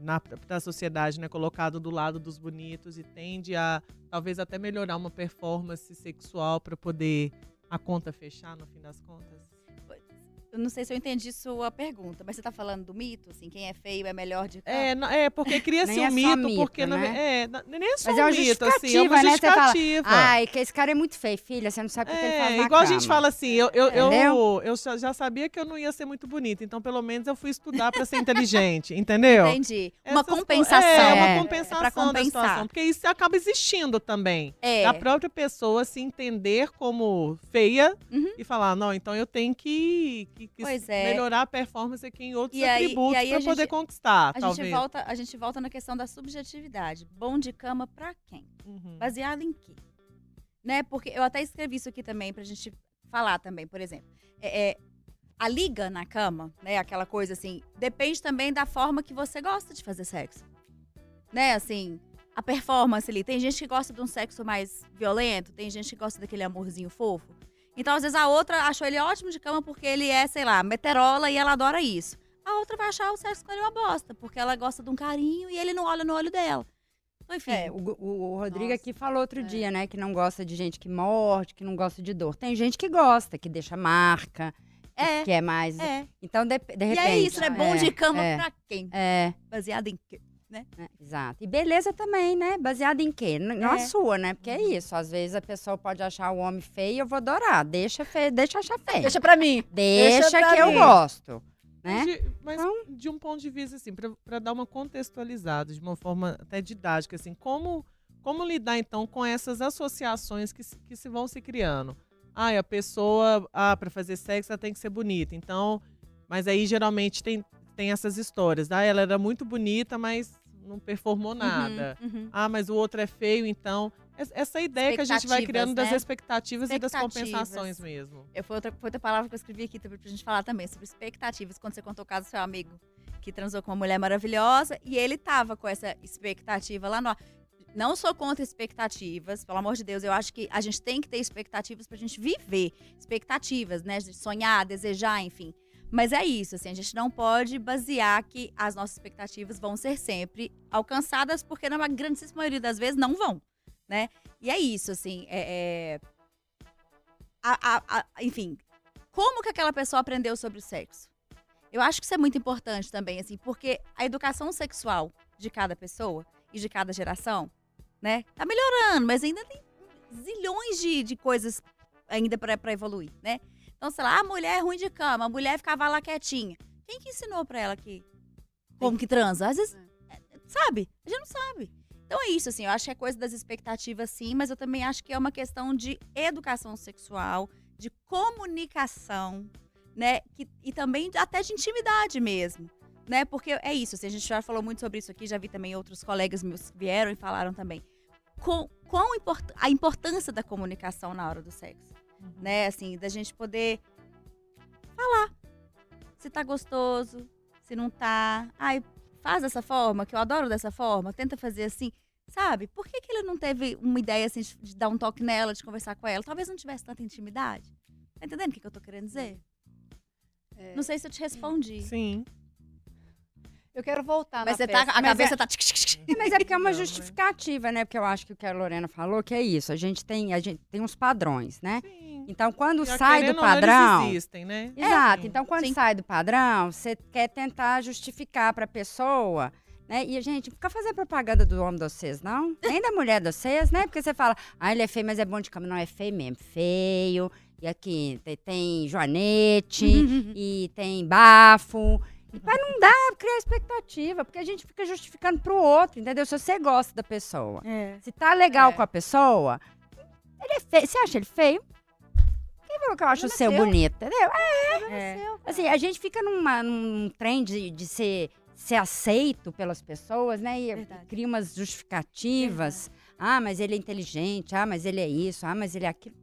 na da sociedade, né, colocado do lado dos bonitos e tende a talvez até melhorar uma performance sexual para poder a conta fechar no fim das contas. Eu não sei se eu entendi sua pergunta, mas você tá falando do mito, assim, quem é feio é melhor de É, não- é porque cria-se um é mito, mito, porque ve- né? é, nem é só Mas um é uma mito, assim, é uma justificativa, né? Você fala, justificativa. Ai, que esse cara é muito feio, filha. Você não sabe o que, que ele faz É, na igual a gente fala assim, eu, eu, eu, eu já, sabia que eu não ia ser muito bonita, então pelo menos eu fui estudar pra ser inteligente, entendeu? Entendi. Uma Essas co- compensação. É, uma É, compensação da situação, porque isso acaba existindo também. É. Da própria pessoa se entender como feia Uhum. e falar, não, então eu tenho que, que- que Pois é. melhorar a performance aqui em outros E atributos e aí pra a poder gente- conquistar, A talvez. gente, volta, a gente volta na questão da subjetividade. Bom de cama pra quem? Uhum. Baseado em quê? Né? Porque eu até escrevi isso aqui também pra gente falar também, por exemplo. É, é, a liga na cama, né? Aquela coisa assim, depende também da forma que você gosta de fazer sexo. Né, assim, a performance ali. Tem gente que gosta de um sexo mais violento, tem gente que gosta daquele amorzinho fofo. Então, às vezes, a outra achou ele ótimo de cama porque ele é, sei lá, meterola e ela adora isso. A outra vai achar o sexo com ele uma bosta, porque ela gosta de um carinho e ele não olha no olho dela. Então, enfim. É, o, o- o Rodrigo Nossa, aqui falou outro é. dia, né? Que não gosta de gente que morde, que não gosta de dor. Tem gente que gosta, que deixa marca, É, que é mais. é. Então, de, de E repente. é isso, né? Bom de cama é, pra quem? É, Baseado em quê? É, exato. E beleza também, né? Baseada em quê? N- Não a É. sua, né? Porque é isso. Às vezes a pessoa pode achar o homem feio, eu vou adorar. Deixa feio, deixa achar feio. Deixa pra mim. Deixa, deixa pra que eu mim. gosto. Mas, Né? de, mas Então- de um ponto de vista, assim, para dar uma contextualizada, de uma forma até didática, assim, como, como lidar, então, com essas associações que, se- que se vão se criando? Ah, a pessoa, ah, para fazer sexo, ela tem que ser bonita. Então, mas aí, geralmente, tem, tem essas histórias. Ah, ela era muito bonita, mas não performou nada. Uhum, uhum. Ah, mas o outro é feio, então... es- Essa ideia que a gente vai Expectativas, criando das né? expectativas, e das Expectativas. compensações mesmo. Eu, foi, outra, foi outra palavra que eu escrevi aqui também pra gente falar também, sobre expectativas. Quando você contou o caso do seu amigo, que transou com uma mulher maravilhosa e ele tava com essa expectativa lá no. Não sou contra expectativas, pelo amor de Deus. Eu acho que a gente tem que ter expectativas pra gente viver. Expectativas, né? De sonhar, desejar, enfim. Mas é isso, assim, a gente não pode basear que as nossas expectativas vão ser sempre alcançadas, porque na grandíssima maioria das vezes não vão, né? E é isso, assim, é, é... A, a, a, enfim, como que aquela pessoa aprendeu sobre o sexo? Eu acho que isso é muito importante também, assim, porque a educação sexual de cada pessoa e de cada geração, né, tá melhorando, mas ainda tem zilhões de, de coisas ainda para evoluir, né? Então, sei lá, a mulher é ruim de cama, a mulher ficava lá quietinha. Quem que ensinou pra ela que como que transa? Às vezes, é, sabe? A gente não sabe. Então é isso, assim, eu acho que é coisa das expectativas, sim, mas eu também acho que é uma questão de educação sexual, de comunicação, né? Que, e também até de intimidade mesmo. Né? Porque é isso, assim, a gente já falou muito sobre isso aqui, já vi também outros colegas meus que vieram e falaram também. Com, qual import, a importância da comunicação na hora do sexo né? Assim, da gente poder falar se tá gostoso, se não tá. Ai, faz dessa forma, que eu adoro dessa forma, tenta fazer assim. Sabe? Por que, que ele não teve uma ideia assim de, de dar um toque nela, de conversar com ela? Talvez não tivesse tanta intimidade. Tá entendendo o que, que eu tô querendo dizer? É, Não sei se eu te respondi. Sim. Eu quero voltar Mas na você tá, a Mas cabeça é- tá. É, Mas é porque é uma Não, justificativa, né? Porque eu acho que o que a Lorena falou que é isso. A gente tem, a gente tem uns padrões, né? Sim. Então, quando Já sai do não, eles padrão. existem, né? Exato. Sim. Então, quando Sim. sai do padrão, você quer tentar justificar para a pessoa, né? E a gente fica fazendo propaganda do homem de vocês, não? Nem da mulher de vocês, né? Porque você fala, ah, ele é feio, mas é bom de cama. Não, é feio mesmo. Feio. E aqui tem, tem joanete, e tem bafo. Mas não dá pra criar expectativa, porque a gente fica justificando pro outro, entendeu? Se você gosta da pessoa, É. se tá legal É. com a pessoa, ele é feio. Você acha ele feio? Quem falou que eu acho o seu nasceu. bonito, entendeu? É. Assim, a gente fica numa, num trem de, de ser, ser aceito pelas pessoas, né? E Verdade. cria umas justificativas. Ah, mas ele é inteligente. Ah, mas ele é isso. Ah, mas ele é aquilo.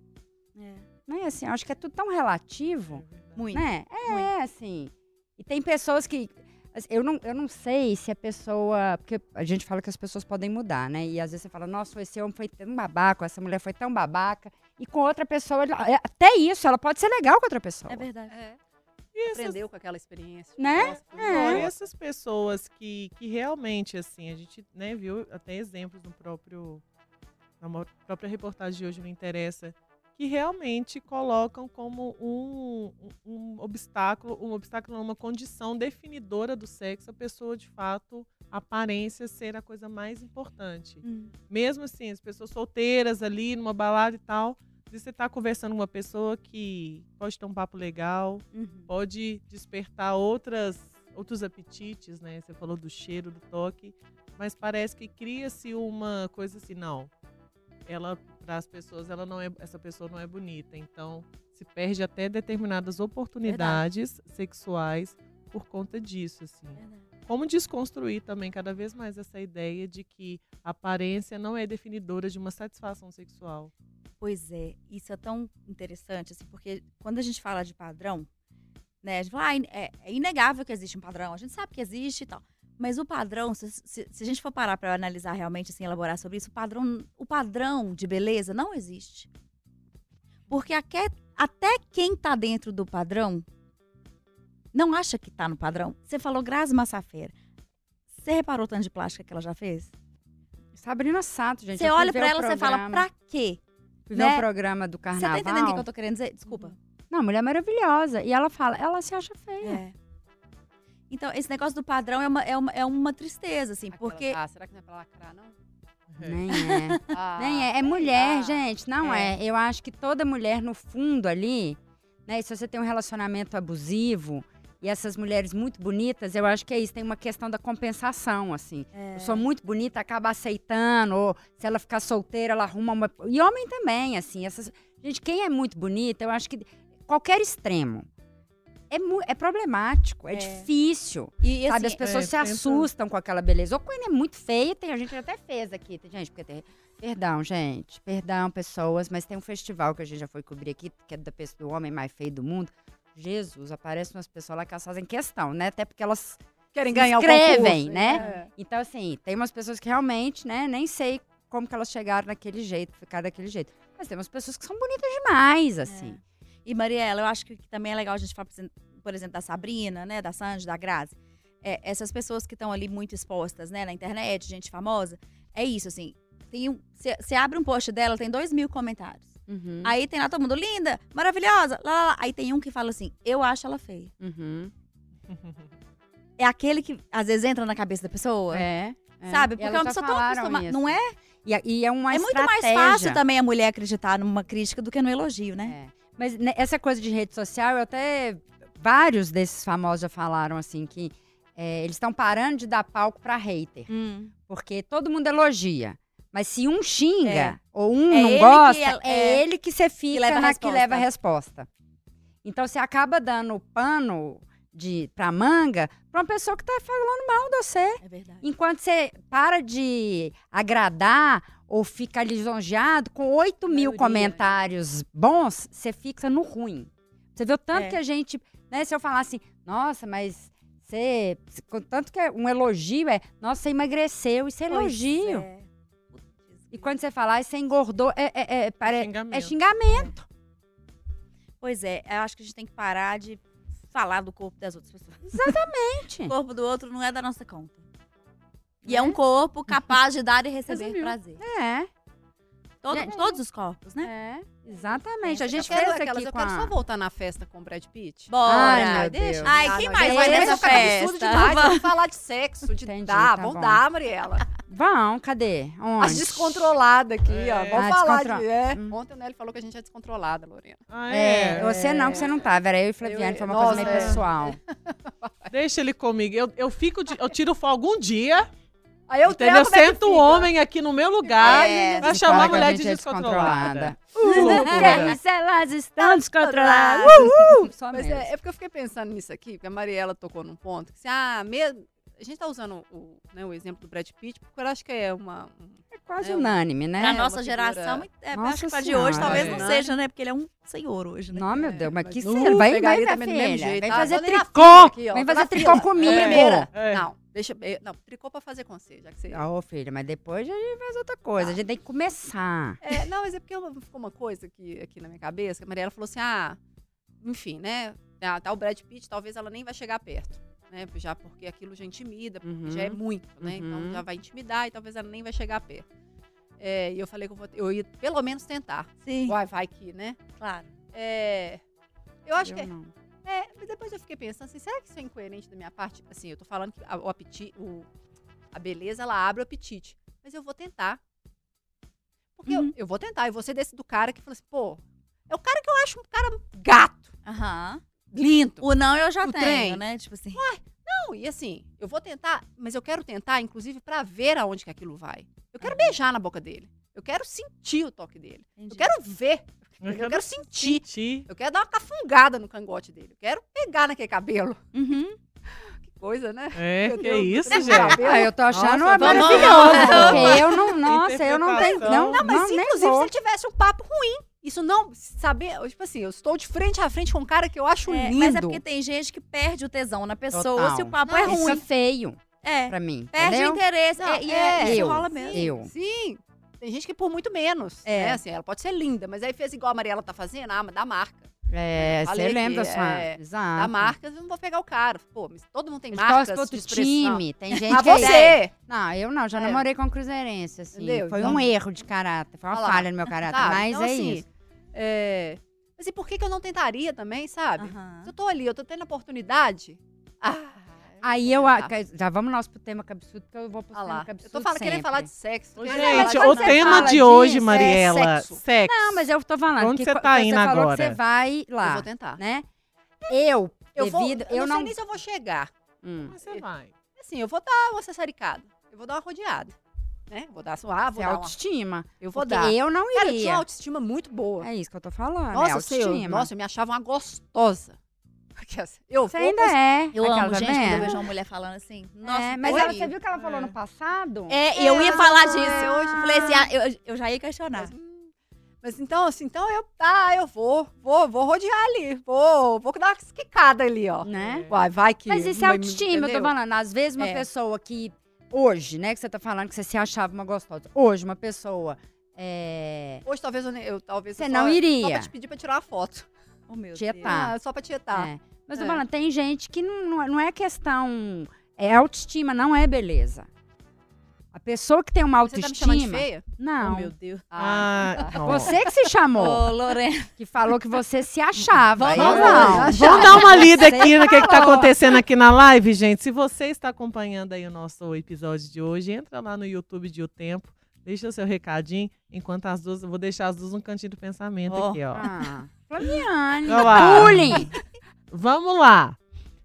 É. Não é assim, eu acho que é tudo tão relativo, Muito. né? É, assim. E tem pessoas que... Eu não, eu não sei se a pessoa... Porque a gente fala que as pessoas podem mudar, né? E às vezes você fala, nossa, esse homem foi tão babaca, essa mulher foi tão babaca. E com outra pessoa, é, até isso, ela pode ser legal com outra pessoa. É verdade. É, essas, aprendeu com aquela experiência. Né? É. E essas pessoas que, que realmente, assim, a gente né, viu até exemplos no próprio, na própria reportagem de hoje, não interessa, que realmente colocam como um, um, obstáculo, um obstáculo, uma condição definidora do sexo, a pessoa, de fato, a aparência ser a coisa mais importante. Hum. Mesmo assim, as pessoas solteiras ali, numa balada e tal, se você tá conversando com uma pessoa que pode ter um papo legal, Uhum. pode despertar outras outros apetites, né? Você falou do cheiro, do toque, mas parece que cria-se uma coisa assim, não. Ela para as pessoas, ela não é essa pessoa não é bonita, então se perde até determinadas oportunidades sexuais por conta disso, assim. Verdade. Como desconstruir também cada vez mais essa ideia de que a aparência não é definidora de uma satisfação sexual. Pois é, isso é tão interessante, assim, porque quando a gente fala de padrão, né, a gente fala, ah, é, é inegável que existe um padrão, a gente sabe que existe e tal. Mas o padrão, se, se- se a gente for parar para analisar realmente, assim, elaborar sobre isso, o padrão, o padrão de beleza não existe. Porque aque- até quem tá dentro do padrão não acha que tá no padrão. Você falou Grazi Massafera. Você reparou o tanto de plástica que ela já fez? Sabrina Sato, gente. Você olha o ela e você fala, pra quê? Fui ver né? o programa do Você carnaval. tá entendendo o que eu tô querendo dizer? Desculpa. Não, mulher maravilhosa. E ela fala, ela se acha feia. É. Então, esse negócio do padrão é uma, é uma, é uma tristeza, assim, Aquela- porque. Ah, será que não é pra lacrar, não? Nem é. Ah, Nem é. É mulher, ah, gente. Não é. Eu acho que toda mulher, no fundo ali, né? e Se você tem um relacionamento abusivo e essas mulheres muito bonitas, eu acho que é isso. Tem uma questão da compensação, assim. É, Eu sou muito bonita, acaba aceitando. Ou se ela ficar solteira, ela arruma uma. E homem também, assim. Essas... Gente, quem é muito bonita, eu acho que qualquer extremo. É, é problemático, é, É. difícil. e, sabe, assim, as pessoas é, se pensa- assustam com aquela beleza. Ou quando é muito feia, tem a gente até fez aqui, tem gente, porque tem. Perdão, gente. Perdão, pessoas, mas tem um festival que a gente já foi cobrir aqui, que é da pessoa, do homem mais feio do mundo. Jesus, aparecem umas pessoas lá que elas fazem questão, né? Até porque elas Querem ganhar o inscrevem, concurso. né? É. Então, assim, tem umas pessoas que realmente, né, nem sei como que elas chegaram naquele jeito, ficaram daquele jeito. Mas tem umas pessoas que são bonitas demais, assim. E Mariela, eu acho que também é legal a gente falar, por exemplo- da Sabrina, né? Da Sandy, da Grazi. É, essas pessoas que estão ali muito expostas, né? Na internet, gente famosa. É isso, assim. Tem um, você abre um post dela, tem dois mil comentários. Uhum, Aí tem lá todo mundo, linda, maravilhosa, lá, lá, lá. Aí tem um que fala assim, eu acho ela feia. uhum. É aquele que às vezes entra na cabeça da pessoa. É, é. Sabe? Porque é uma pessoa tão acostumada. isso. Não é? E, e é uma é muito mais estratégia. fácil também a mulher acreditar numa crítica do que no elogio, né? É. Mas né, essa coisa de rede social, eu até. Vários desses famosos já falaram assim que é, eles estão parando de dar palco pra hater. Hum. Porque todo mundo elogia. Mas se um xinga É. ou um É não ele que gosta, é- é, ele que você fica leva a na que leva a resposta. Então você acaba dando pano de, pra manga pra uma pessoa que tá falando mal de você. É verdade. Enquanto você para de agradar ou fica lisonjeado com 8 mil comentários bons, você fixa no ruim. Você vê o tanto É. que a gente. Né, se eu falar assim, nossa, mas você. Tanto que é um elogio é, nossa, você emagreceu, isso é Pois elogio. é. E quando você falar, "Ai, você engordou, é, é, é, pare- Xingamento. é xingamento. Pois é, eu acho que a gente tem que parar de falar do corpo das outras pessoas. Exatamente. O corpo do outro não é da nossa conta. E é um corpo capaz de dar e receber viu? prazer. É, Todo- Gente, todos os corpos, né? é, exatamente. A Eu gente quero, fez aquelas, aqui eu com quero a... só voltar na festa com o Brad Pitt. Bora. Ai, meu deixa. Deus. Ai, Ah, quem mais vai nessa é festa? demais. Vamos falar de sexo, de Entendi, dar. tá vamos bom. dar, Mariela. Vão, cadê? Onde? As descontroladas aqui, ó. É. Vamos Ah, falar descontro- de... É. Hum. Ontem o Nelly falou que a gente é descontrolada, Lorena. Ah, É, é. você não, que você não tava. Era eu e Flaviane, Eu- foi uma coisa meio é. pessoal. Deixa ele comigo. Eu, eu fico, de- eu tiro folga um dia, Aí eu entendeu? o fica? homem aqui no meu lugar É, pra E chamar a mulher de é descontrolada. Loucura. isso, elas estão descontroladas. Mas é, é porque eu fiquei pensando nisso aqui, porque a Mariela tocou num ponto. Que, assim, ah, mesmo... A gente tá usando o, né, o exemplo do Brad Pitt, porque eu acho que é uma... um- quase É, unânime, né? uma nossa figura- geração, é, Nossa acho que pra de hoje talvez é. não seja, né? Porque ele é um senhor hoje, né? Não, meu Deus, mas mas que sério. Vai, vai, minha filha. Vem tá? fazer na tricô. aqui, ó, Vem fazer na tricô fila. comigo. Primeira. É. Não, deixa... eu- Não, tricô pra fazer com você, já que você... Ô, filha, mas depois a gente faz outra coisa. A gente tem que começar. É, não, mas é porque ficou uma coisa aqui, aqui na minha cabeça, que a Mariela falou assim, ah, enfim, né, tá, tá o Brad Pitt, talvez ela nem vai chegar perto, né, já porque aquilo já intimida, porque Uhum. já é muito, né, Uhum. então já vai intimidar e talvez ela nem vai chegar perto. É, e eu falei que eu, vou, eu ia pelo menos tentar, Sim, vai, vai que, né, claro. é, eu acho que, não. é, mas depois eu fiquei pensando assim, será que isso é incoerente da minha parte? Assim, eu tô falando que a, o apetite, o- a beleza, ela abre o apetite, mas eu vou tentar. Porque eu- Uhum. eu, vou tentar, e você desse do cara que fala assim, pô, é o cara que eu acho um cara gato, Aham. Lindo. O não eu já O tenho, trem. né? Tipo assim. Não, e assim, eu vou tentar, mas eu quero tentar, inclusive, pra ver aonde que aquilo vai. Eu quero beijar na boca dele. Eu quero sentir o toque dele. Eu quero ver. Eu Eu quero sentir. sentir. Eu quero dar uma cafungada no cangote dele. Eu quero pegar naquele cabelo. Uhum. Que coisa, né? É, Meu que Deus, isso, gente. Ah, eu tô achando Nossa, maravilhoso. Eu não, nossa, eu não tenho. Não, Não, mas nem inclusive se ele tivesse um papo ruim. Isso não, saber, tipo assim, eu estou de frente a frente com um cara que eu acho É, lindo. mas é porque tem gente que perde o tesão na pessoa Total. se o papo Não, é Isso ruim. é feio É. pra mim. Perde entendeu? o interesse. Não, é, e é, é, isso eu, rola mesmo. eu. Sim. Tem gente que por muito menos. É. né? Assim, ela pode ser linda, mas aí fez igual a Mariela tá fazendo, ah, mas da marca. É, você lembra da que, sua. é, Exato. Da marca, eu não vou pegar o cara. Pô, mas todo mundo tem torce marcas pro outro time. Tem gente Ah, que é- você! Não, eu não, já É. namorei com um cruzeirense, assim. Entendeu? Foi Então- um erro de caráter, foi uma Olha lá, falha no meu caráter, Sabe? mas Então, é assim, isso. É, Mas e por que, que eu não tentaria também, sabe? Aham. Se eu tô ali, eu tô tendo a oportunidade. Ah, Aí eu. tá. Já vamos nós pro tema cabeçudo, porque eu vou pro Ah tema lá. cabeçudo. Eu tô falando, querendo falar de sexo. Ô, Gente, falar o tema de hoje, disso, é Mariela, sexo. sexo. Não, mas eu tô falando. Onde que você tá você indo falou agora? que você vai Eu lá, vou tentar. né? Eu, Eu, vou, devido. eu, eu não sei nem se eu vou chegar. Hum. Mas você vai. Assim, eu vou dar uma sassaricada. Eu vou dar uma rodeada. Né? Vou dar suave, vou é dar uma... autoestima. Eu vou Porque dar. eu não Cara, eu tinha uma iria. autoestima muito boa. É isso que eu tô falando. é Nossa, eu, autoestima. nossa, eu me achava uma gostosa. Eu Você ainda é. Eu Aquela, amo, tá gente, quando eu vejo uma mulher falando assim. Nossa, É, mas ela, você viu o que ela falou É. no passado? É, eu ia É, falar disso. é, Eu falei assim, ah, eu, eu já ia questionar. Mas, hum, Mas então, assim, então eu, ah, eu vou, vou, vou rodear ali, vou, vou dar uma esquicada ali, ó. Né? Vai, vai que. Mas isso é uma- autoestima, eu tô falando. Às vezes uma É. pessoa que, hoje, né, que você tá falando que você se achava uma gostosa. Hoje, uma pessoa. É, Hoje talvez eu, eu talvez Você eu não só, iria. Só pra te pedir pra tirar uma foto. Oh, meu Tietar. Ah, só pra tietar. é. Mas eu É. tô falando, tem gente que não, não é- não é questão. É autoestima, não é beleza. A pessoa que tem uma Você tá me autoestima. chamando de feia? Não. Oh, meu Deus. Ah, não. Você que se chamou. Ô, Lorena. que falou que você se achava. Vamos não. Vamos dar uma lida Você aqui no que, que tá falou. acontecendo aqui na live, gente. Se você está acompanhando aí o nosso episódio de hoje, entra lá no YouTube de O Tempo, deixa o seu recadinho, enquanto as duas, eu vou deixar as duas no cantinho do pensamento Ó. aqui, ó. Ah, lá. Bullying. Vamos lá.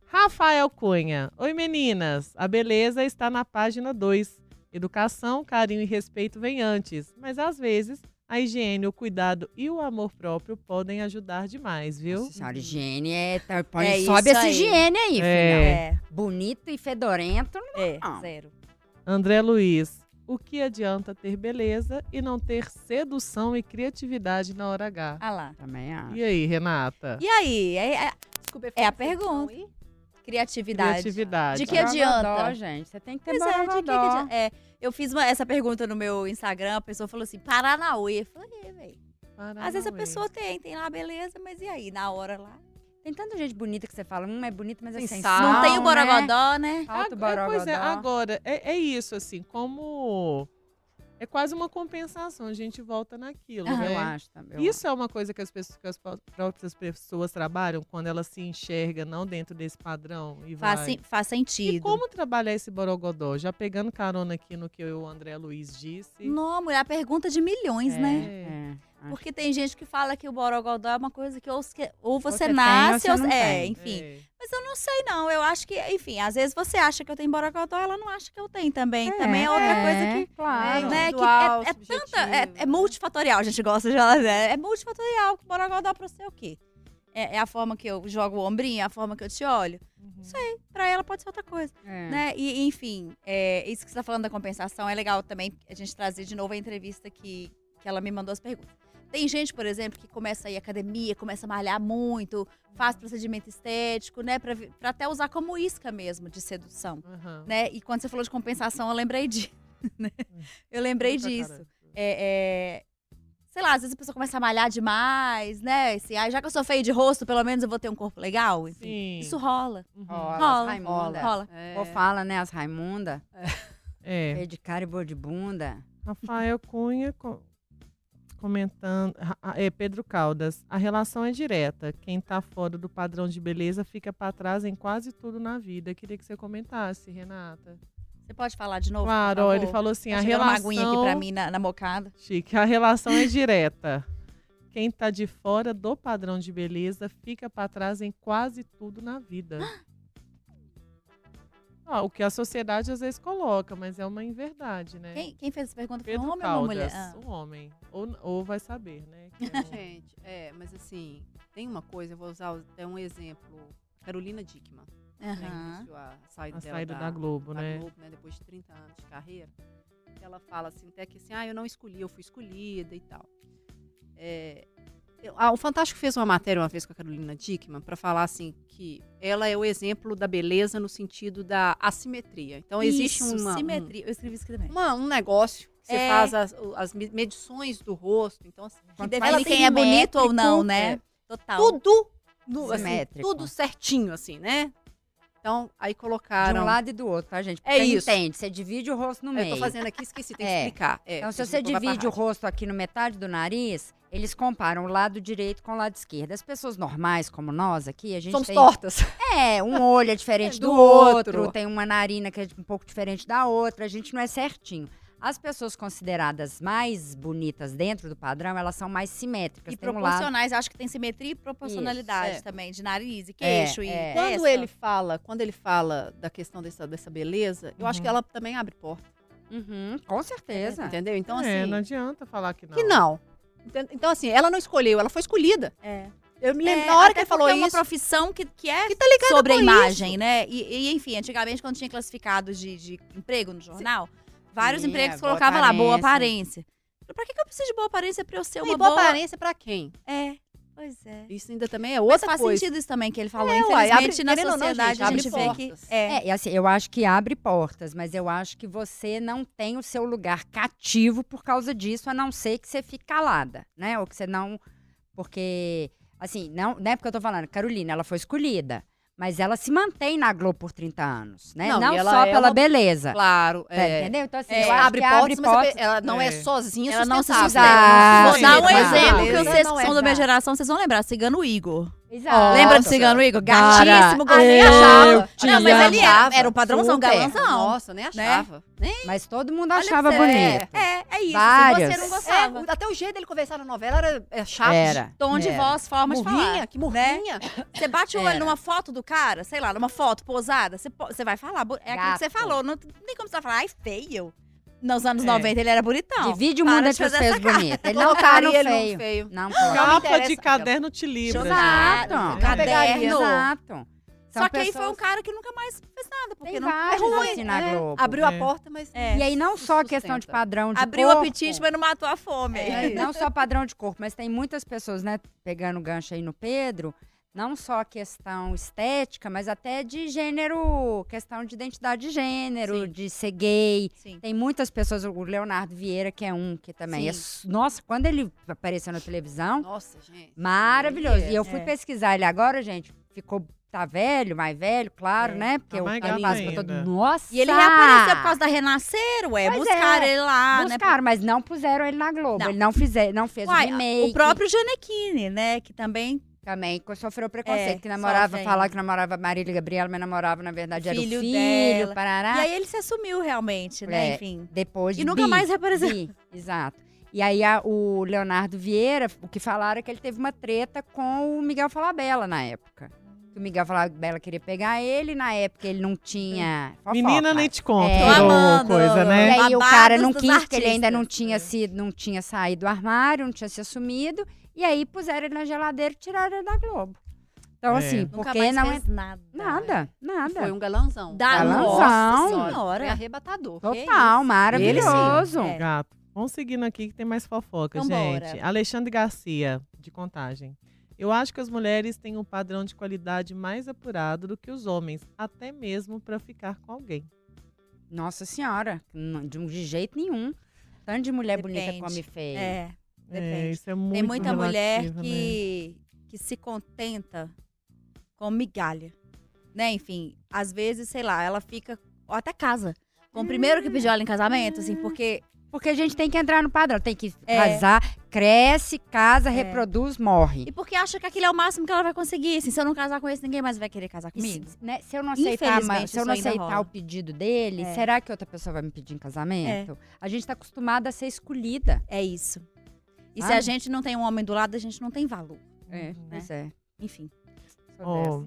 Rafael Cunha. Oi, meninas. A beleza está na página 2. Educação, carinho e respeito vem antes, mas às vezes a higiene, o cuidado e o amor próprio podem ajudar demais, viu? Nossa senhora, higiene é. tá- Põe, É sobe essa aí. higiene aí. É. É, Bonito e fedorento. é, Não. zero. André Luiz. O que adianta ter beleza e não ter sedução e criatividade na hora H? Ah lá. Também acho. E aí, Renata? E aí? É, é- Desculpa, É a pergunta. aí? Criatividade. Criatividade. De que Borogodó, adianta? gente. Você tem que ter Pois é, de que que borogodó. adianta? É, eu fiz uma- essa pergunta no meu Instagram, a pessoa falou assim, Paranauê. Eu falei, é, velho. Às vezes a pessoa tem, tem lá, beleza, mas e aí? Na hora lá. Tem tanta gente bonita que você fala, hum, é bonita, mas é sem sal, não tem o né? borogodó, né? Falta o Ag- é, Pois é, borogodó. agora, é, é isso, assim, como. É quase uma compensação, a gente volta naquilo, Aham. né? Eu acho também. Isso é uma coisa que as, pessoas, que as pró- próprias pessoas trabalham quando elas se enxergam não dentro desse padrão e Faz, vai. faz E sentido. como trabalhar esse borogodó? Já pegando carona aqui no que o André Luiz disse. Não, mulher, a pergunta de milhões, É. né? É, acho Porque tem gente que fala que o borogodó é uma coisa que ou, você- ou você, Você tem ou nasce você ou não é, tem. enfim. É. Mas eu não sei não, eu acho que, enfim, às vezes você acha que eu tenho borogodó, ela não acha que eu tenho também. também é outra coisa que Claro. né, que é, é tanta, é, é né? multifatorial, a gente gosta de falar, né? É multifatorial, o borogodó pra você é o quê? É, é a forma que eu jogo o ombrinho, é a forma que eu te olho. Uhum. Sei, pra ela pode ser outra coisa, É. né? E, enfim, é, isso que você tá falando da compensação é legal também a gente trazer de novo a entrevista que, que ela me mandou as perguntas. Tem gente, por exemplo, que começa a ir à academia, começa a malhar muito, faz procedimento estético, né? Pra, pra até usar como isca mesmo de sedução, Aham. né? E quando você falou de compensação, eu lembrei de, né? Eu lembrei Muita disso é, é, sei lá, às vezes a pessoa começa a malhar demais, né? Assim, ah, já que eu sou feio de rosto, pelo menos eu vou ter um corpo legal. Enfim, Sim. Isso rola. Uhum. Rola, Rola, Raimunda. Rola. É. Pô, fala, né, as Raimunda. É. Feio de cara e boa de bunda. Rafael Cunha co- comentando. É, Pedro Caldas. A relação é direta. Quem tá fora do padrão de beleza fica pra trás em quase tudo na vida. Queria que você comentasse, Renata. Você pode falar de novo? Claro, ó, ele falou assim: Tá a uma relação. aguinha aqui pra mim na, na mocada. Chique, a relação é direta. Quem tá de fora do padrão de beleza fica pra trás em quase tudo na vida. Ah, o que a sociedade às vezes coloca, mas é uma inverdade, né? Quem, quem fez essa pergunta foi um homem ou uma mulher? Caldas, Ah. um homem. Ou, ou vai saber, né? que é um- Gente, é, mas assim, tem uma coisa, eu vou usar até um exemplo. Carolina Dickman. né, iniciou a saída, a dela saída da, Globo, da né? Globo, né, depois de 30 anos de carreira. Ela fala assim, até que assim, ah, eu não escolhi, eu fui escolhida e tal. É, ah, o Fantástico fez uma matéria uma vez com a Carolina Dickman para falar assim que ela é o exemplo da beleza no sentido da assimetria. Então existe Isso, uma, um- simetria. Eu escrevi isso aqui também. uma- um negócio que você É. faz as, as me- medições do rosto. Então assim, Que define quem é bonito ou não, né? é, Total. tudo, no- assim, tudo certinho assim, né? Então aí De colocaram. um lado e do outro, tá, gente? É Você isso. entende, você divide o rosto no eu meio. tô fazendo aqui, esqueci, tem que É. explicar. É, Então, se porque você divide o rosto aqui no metade do nariz, eles comparam o lado direito com o lado esquerdo. As pessoas normais, como nós aqui, a gente Somos tem... tortas. É, um olho é diferente É, do, do outro, outro. tem uma narina que é um pouco diferente da outra, a gente não é certinho. As pessoas consideradas mais bonitas dentro do padrão, elas são mais simétricas. E tem um lado... proporcionais, acho que tem simetria e proporcionalidade Isso, é. também, de nariz e É, queixo e é. Quando ele fala, quando ele fala da questão dessa, dessa beleza, eu acho Uhum. que ela também abre porta. Uhum, com certeza. Entendeu? Então, é, assim. não adianta falar que não. que não. Então, assim, ela não escolheu, ela foi escolhida. É. Eu me lembro, É, na hora que ele falou porque é uma isso. profissão que, que é Que tá sobre a imagem, isso. né? E, e, enfim, antigamente, quando tinha classificados de, de emprego no jornal, vários Sim, empregos é, colocavam lá, boa aparência. Pra que, que eu preciso de boa aparência pra eu ser E uma boa boa... aparência pra quem? É, pois é. Isso ainda também é Mas outra faz coisa. sentido isso também que ele falou. É, uai, Infelizmente, abre- na ou não, sociedade, gente, a gente vê que... É, É, e assim, eu acho que abre portas, mas eu acho que você não tem o seu lugar cativo por causa disso, a não ser que você fique calada, né? Ou que você não. Porque, assim, não, não é porque eu tô falando, Carolina, ela foi escolhida. Mas ela se mantém na Globo por 30 anos, né? Não, Não, ela só é pela uma- beleza. Claro, tá, é. entendeu? Então, assim, É, abre portas, abre mas portas. ela não é, É. sozinha Ela não se. Vou dar um exemplo que vocês que é são da minha geração, vocês vão lembrar. Cigano Igor. Exato. Lembra de Cigano Igor? Gatíssimo, Ah, nem achava. Não, mas ele era, era o padrãozão, Super. galãzão. Nossa, nem achava. Nem Mas todo mundo achava bonito. É, é isso. Se Várias. você não É, gostava. o- até o jeito dele conversar na novela era é, chato. Era. Tom de era. voz, forma de falar. Murrinha, que murrinha. Você bate o olho numa foto do cara, sei lá, numa foto posada, você, você vai falar. É aquilo que você Gato. falou. Não tem como você falar, ai, feio. Nos anos É. 90 ele era bonitão. Divide o Para mundo de entre os feios bonitos. Ele não tá Colocaria no feio. feio. Não coloca. Capa de caderno te livra. Exato. Exato. Caderno. Exato. São Só que aí foi um pessoas- cara que nunca mais fez nada, porque Tem não é ruim. assim na É, Globo. Abriu É. a porta, mas... É. E aí não só a Sustenta. questão de padrão de Abriu o corpo, apetite, mas não matou a fome. É. Não só padrão de corpo, mas tem muitas pessoas, né, pegando o gancho aí no Pedro, não só a questão estética, mas até de gênero, questão de identidade de gênero, Sim. de ser gay. Sim. Tem muitas pessoas, o Leonardo Vieira, que é um, que também é. Nossa, quando ele apareceu na televisão, Nossa, gente. maravilhoso. É. E eu fui É. pesquisar ele agora, gente, ficou. Tá velho, mais velho, claro, É. né? Porque Tá o cara passa pra todo. Nossa! E ele reapareceu por causa da Renascer, ué. Pois Buscaram é. ele lá, né? Buscaram, mas não puseram ele na Globo. Não. Ele não, fizer, não fez Uai, o remake. o próprio Gianecchini, né? Que também Também sofreu preconceito, É, que namorava, ainda. que namorava Marília Gabriela, mas namorava, na verdade, era o Filho filho, dela. parará. E aí ele se assumiu realmente, né? É. Enfim. Depois E nunca bi, mais reapareceu. bi, exato. E aí a- o Leonardo Vieira, o que falaram é que ele teve uma treta com o Miguel Falabella na época. Que o Miguel Falabella queria pegar ele, na época ele não tinha fofoca. Menina nem te conta. É. Amando. coisa, E né? aí o Babados cara não quis, porque ele ainda não tinha, sido, não tinha saído do armário, não tinha se assumido. E aí puseram ele na geladeira e tiraram ele da Globo. Então, É. assim, Nunca porque mais não fez é. nada. Nada, nada. Foi um galãozão. Da Galãozão. Nossa Foi senhora. arrebatador. Total, maravilhoso. É. Gato. Vamos seguindo aqui que tem mais fofoca, Vambora. gente. Alexandre Garcia, de Contagem. Eu acho que as mulheres têm um padrão de qualidade mais apurado do que os homens, até mesmo para ficar com alguém. Nossa senhora, de, um- jeito nenhum. Tanto de mulher bonita Depende. come feia. É. É, Depende. isso é muito Tem muita mulher relativo, né? que, que se contenta com migalha. Né? Enfim, às vezes, sei lá, ela fica. Ou até casa. Com o primeiro que pediu ela em casamento, assim, porque. Porque a gente tem que entrar no padrão, tem que É. casar, cresce, casa, É. reproduz, morre. E porque acha que aquilo é o máximo que ela vai conseguir. Assim, se eu não casar com esse, ninguém mais vai querer casar comigo. se, né, se eu não aceitar, ma- Infelizmente, se eu não aceitar o pedido dele, É. será que outra pessoa vai me pedir em casamento? A gente tá acostumada a ser escolhida. É isso. E se Sabe? a gente não tem um homem do lado, a gente não tem valor. É, Uhum. pois é. Enfim, dessa.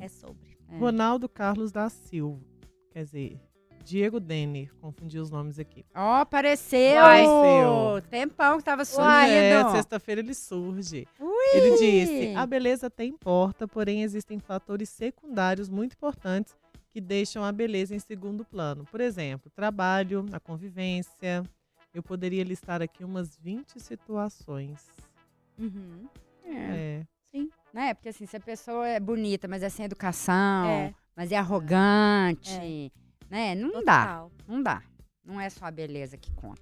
é sobre. É. Ronaldo Carlos da Silva. Quer dizer, Diego Denner. Confundi os nomes aqui. Ó, apareceu! Apareceu. Tempão que tava sumido. É, sexta-feira ele surge. Ele disse: a beleza até importa, porém existem fatores secundários muito importantes que deixam a beleza em segundo plano. Por exemplo, trabalho, a convivência. Eu poderia listar aqui umas 20 situações. Uhum. É. É. Né? Porque assim, se a pessoa é bonita, mas é sem educação, É. mas é arrogante, né? Não dá, Total. não dá. Não é só a beleza que conta.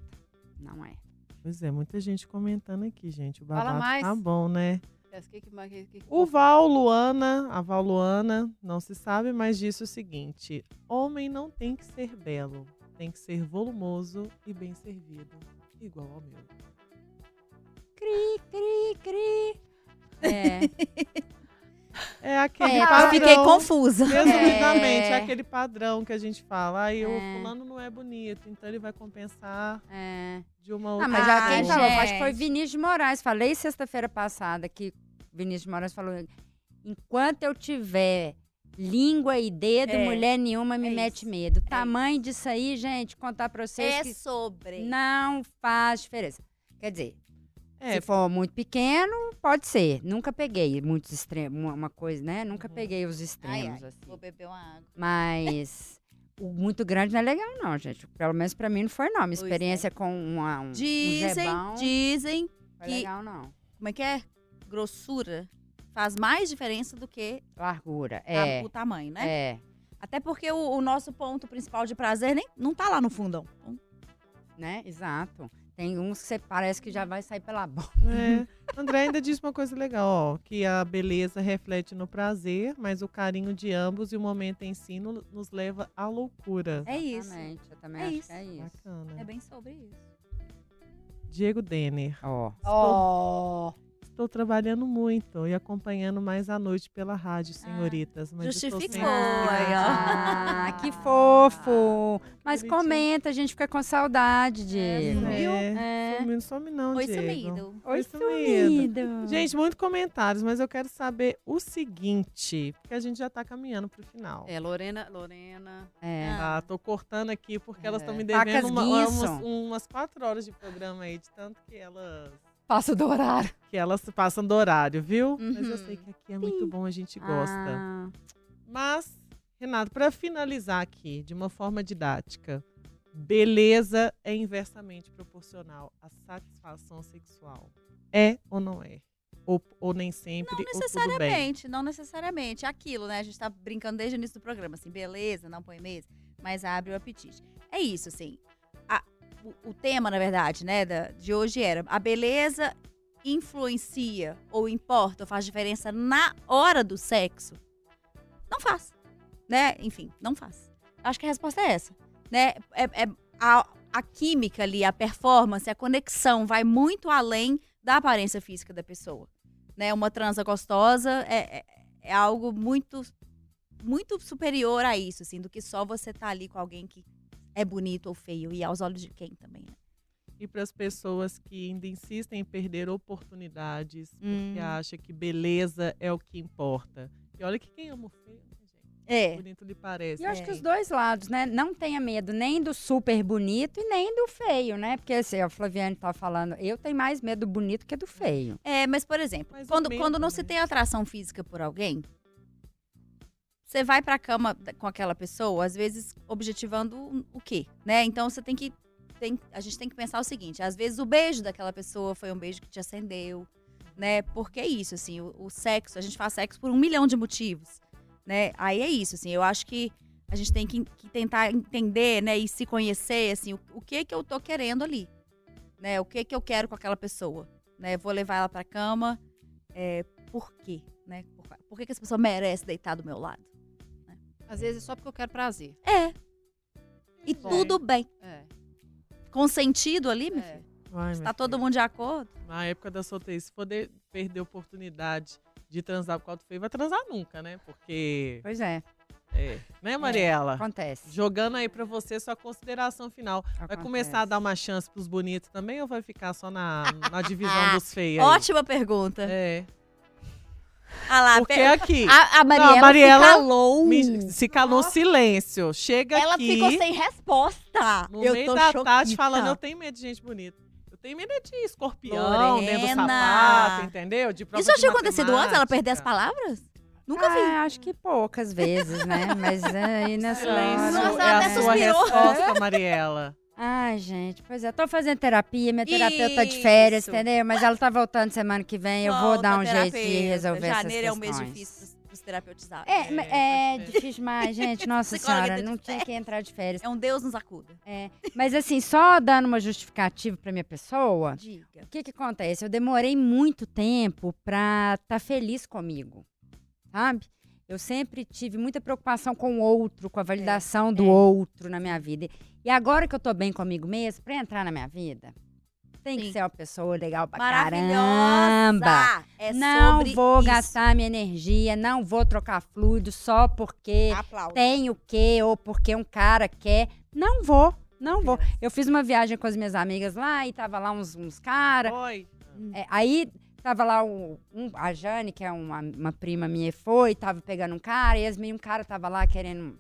Não é. Pois é, muita gente comentando aqui, gente. O Fala babado mais. tá bom, né? O Val Luana, a Val Luana, não se sabe, mas disse o seguinte: homem não tem que ser belo, tem que ser volumoso e bem servido, igual ao meu. Cri, cri, cri. É. É aquele É, eu padrão. Fiquei confusa. Resumidamente, é. É. aquele padrão que a gente fala. Aí o É. fulano não é bonito, então ele vai compensar é. de uma outra Ah, mas já Ah, quem falou? Acho que foi. Vinícius de Moraes. Falei sexta-feira passada que Vinícius de Moraes falou: enquanto eu tiver língua e dedo, É. mulher nenhuma me É mete isso. medo. O tamanho disso aí, gente, contar pra vocês É que sobre. não faz diferença. Quer dizer, É, se for muito pequeno, pode ser. Nunca peguei muitos extremos, uma- coisa, né? Nunca Uhum. peguei os Ai, extremos, ai, assim. vou beber uma água. Mas, o muito grande não é legal, não, gente. Pelo menos pra mim não foi, não. Minha Pois é. experiência com uma, um, um Dizem, gebão dizem, não foi que- legal, não. como é que é? Grossura faz mais diferença do que Largura, a- é. o tamanho, né? É, Até porque o, o nosso ponto principal de prazer nem, não tá lá no fundão. Então, né? Exato. Tem uns que você parece que já vai sair pela boca. É. André ainda disse uma coisa legal, ó, que a beleza reflete no prazer, mas o carinho de ambos e o momento em si no- nos leva à loucura. é isso. Exatamente, eu também É acho isso. que é isso. Bacana. É bem sobre isso. Diego Denner. Ó. Ó. Estou trabalhando muito e acompanhando mais à noite pela rádio, senhoritas. mas estou justificou, aí, ó. Ah, que fofo. Mas Bonitinho. comenta, a gente fica com saudade, Diego. sumiu. É, É. Sumiu, não some não, Foi Diego. sumido. Oi, sumido. sumido. Gente, muitos comentários, mas eu quero saber o seguinte, porque a gente já tá caminhando pro final. É, Lorena, Lorena. É. Ah, tô cortando aqui porque elas estão me devendo uma- umas, umas quatro horas de programa aí, de tanto que elas, Passa do horário. que elas passam do horário, viu? Mas eu Uhum. sei que aqui é muito bom, a gente gosta. Ah, Mas, Renato, para finalizar aqui, de uma forma didática, beleza é inversamente proporcional à satisfação sexual. É ou não é? Ou, ou nem sempre, Não necessariamente, não necessariamente. Aquilo, né? A gente tá brincando desde o início do programa, assim, beleza, não põe mesa, mas abre o apetite. É isso, assim. O tema, na verdade, né, da- de hoje era a beleza influencia ou importa ou faz diferença na hora do sexo? Não faz. Né? Enfim, não faz. Acho que a resposta é essa. Né? É, é- a, a química ali, a performance, a conexão vai muito além da aparência física da pessoa né, uma transa gostosa é, é, é algo muito muito superior a isso, assim, do que só você tá ali com alguém que é bonito ou feio e aos olhos de quem também, né? E para as pessoas que ainda insistem em perder oportunidades, Hum. porque acham que beleza é o que importa. E olha que quem ama o feio, né, gente? É. Bonito lhe parece. E eu acho É. que os dois lados, né? Não tenha medo nem do super bonito e nem do feio, né? Porque assim, a Flaviane tá falando, eu tenho mais medo do bonito que do feio. É, mas por exemplo, Mas quando, medo, quando não né? se tem atração física por alguém, você vai pra cama da- com aquela pessoa, às vezes objetivando o- o quê, né? Então você tem que tem, a gente tem que pensar o seguinte, às vezes o beijo daquela pessoa foi um beijo que te acendeu, né? Porque é isso, assim, o, o sexo, a gente faz sexo por um milhão de motivos, né? Aí é isso, assim, eu acho que a gente tem que, que tentar entender, né, e se conhecer, assim, o, o que que eu tô querendo ali, né? O que que eu quero com aquela pessoa, né? Vou levar ela pra cama, é, por quê, né? Por, por que que essa pessoa merece deitar do meu lado? Às vezes é só porque eu quero prazer. É. E Bom. tudo bem. É. Consentido ali, meu É. filho. Vai, minha Tá todo filha. mundo de acordo? Na época da solteirice, se poder perder a oportunidade de transar com o feio, vai transar nunca, né? Porque. Pois é, É. Né, Mariela? acontece. Jogando aí pra você sua consideração final. Vai Acontece. começar a dar uma chance pros bonitos também ou vai ficar só na, na divisão dos feios? Ótima pergunta. É. Ah lá, Porque pe- aqui. a, a Mariela, a Mariela se calou. me- se calou silêncio. Chega Ela aqui. ficou sem resposta. No eu meio tô da chocada. tarde falando, eu tenho medo de gente bonita. Eu tenho medo de escorpião dentro do Lorena. sapato, entendeu? De prova Isso já tinha acontecido antes? Ela perder as palavras? Nunca vi. Ah, acho que poucas vezes, né? Mas aí nessa. Nossa, é ela a até suspirou. resposta, Mariela. Ai, gente, pois é, tô fazendo terapia, minha terapeuta tá de férias, entendeu? Mas ela tá voltando semana que vem, eu vou Volta, dar um jeito de resolver Janeiro é um essas mês questões. difícil pros, pros terapeutizados. É, É, tá é difícil demais, gente. Nossa senhora, tá não tinha que entrar de férias. É um Deus nos acuda. Mas assim, só dando uma justificativa pra minha pessoa, Diga. o que que acontece? Eu demorei muito tempo pra estar feliz comigo, sabe? Eu sempre tive muita preocupação com o outro, com a validação do é. outro na minha vida. E agora que eu tô bem comigo mesmo, pra entrar na minha vida, tem que Sim. ser uma pessoa legal pra Maravilhosa! caramba. É não sobre vou isso. gastar minha energia, não vou trocar fluido só porque Aplausos. tem o quê ou porque um cara quer. Não vou, não vou. Eu fiz uma viagem com as minhas amigas lá e tava lá uns, uns caras. Oi. É, aí tava lá o, um- a Jane, que é uma, uma prima minha, foi, tava pegando um cara, e as meninas, um cara tava lá querendo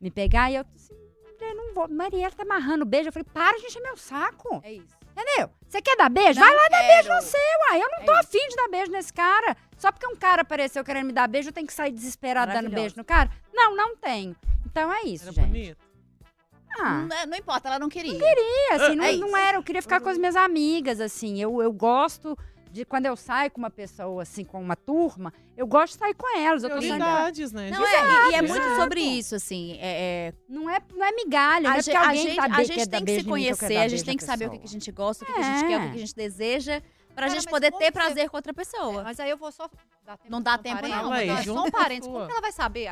me pegar, e eu assim, eu não vou. Mariela tá amarrando beijo. Eu falei, para de encher meu saco. É isso. Entendeu? Você quer dar beijo? Não Vai lá dar beijo você, uai. Eu não É tô isso. afim de dar beijo nesse cara. Só porque um cara apareceu querendo me dar beijo, eu tenho que sair desesperado dando beijo no cara? Não, não tenho. Então é isso, Era gente. bonito? Ah, Não, não importa, ela não queria. e, assim, não, É não era, eu queria ficar com as minhas amigas, assim. Eu, eu gosto de quando eu saio com uma pessoa, assim, com uma turma, eu gosto de sair com elas. Eu tô saindo. Prioridades, né? Não, é, e- e é muito Exato. sobre isso, assim. É, é, Não é, não é migalha, não a, é gente, porque a alguém gente, tá a gente quer dar tem que se conhecer, a gente tem que saber o que, que a gente gosta, o que, que a gente quer, o que, É. que a gente deseja, pra Cara, gente mas poder ter você- prazer com outra É, pessoa. mas aí eu vou só. Dá Não dá tempo, não. É só um a parêntes. sua. Como que ela vai saber?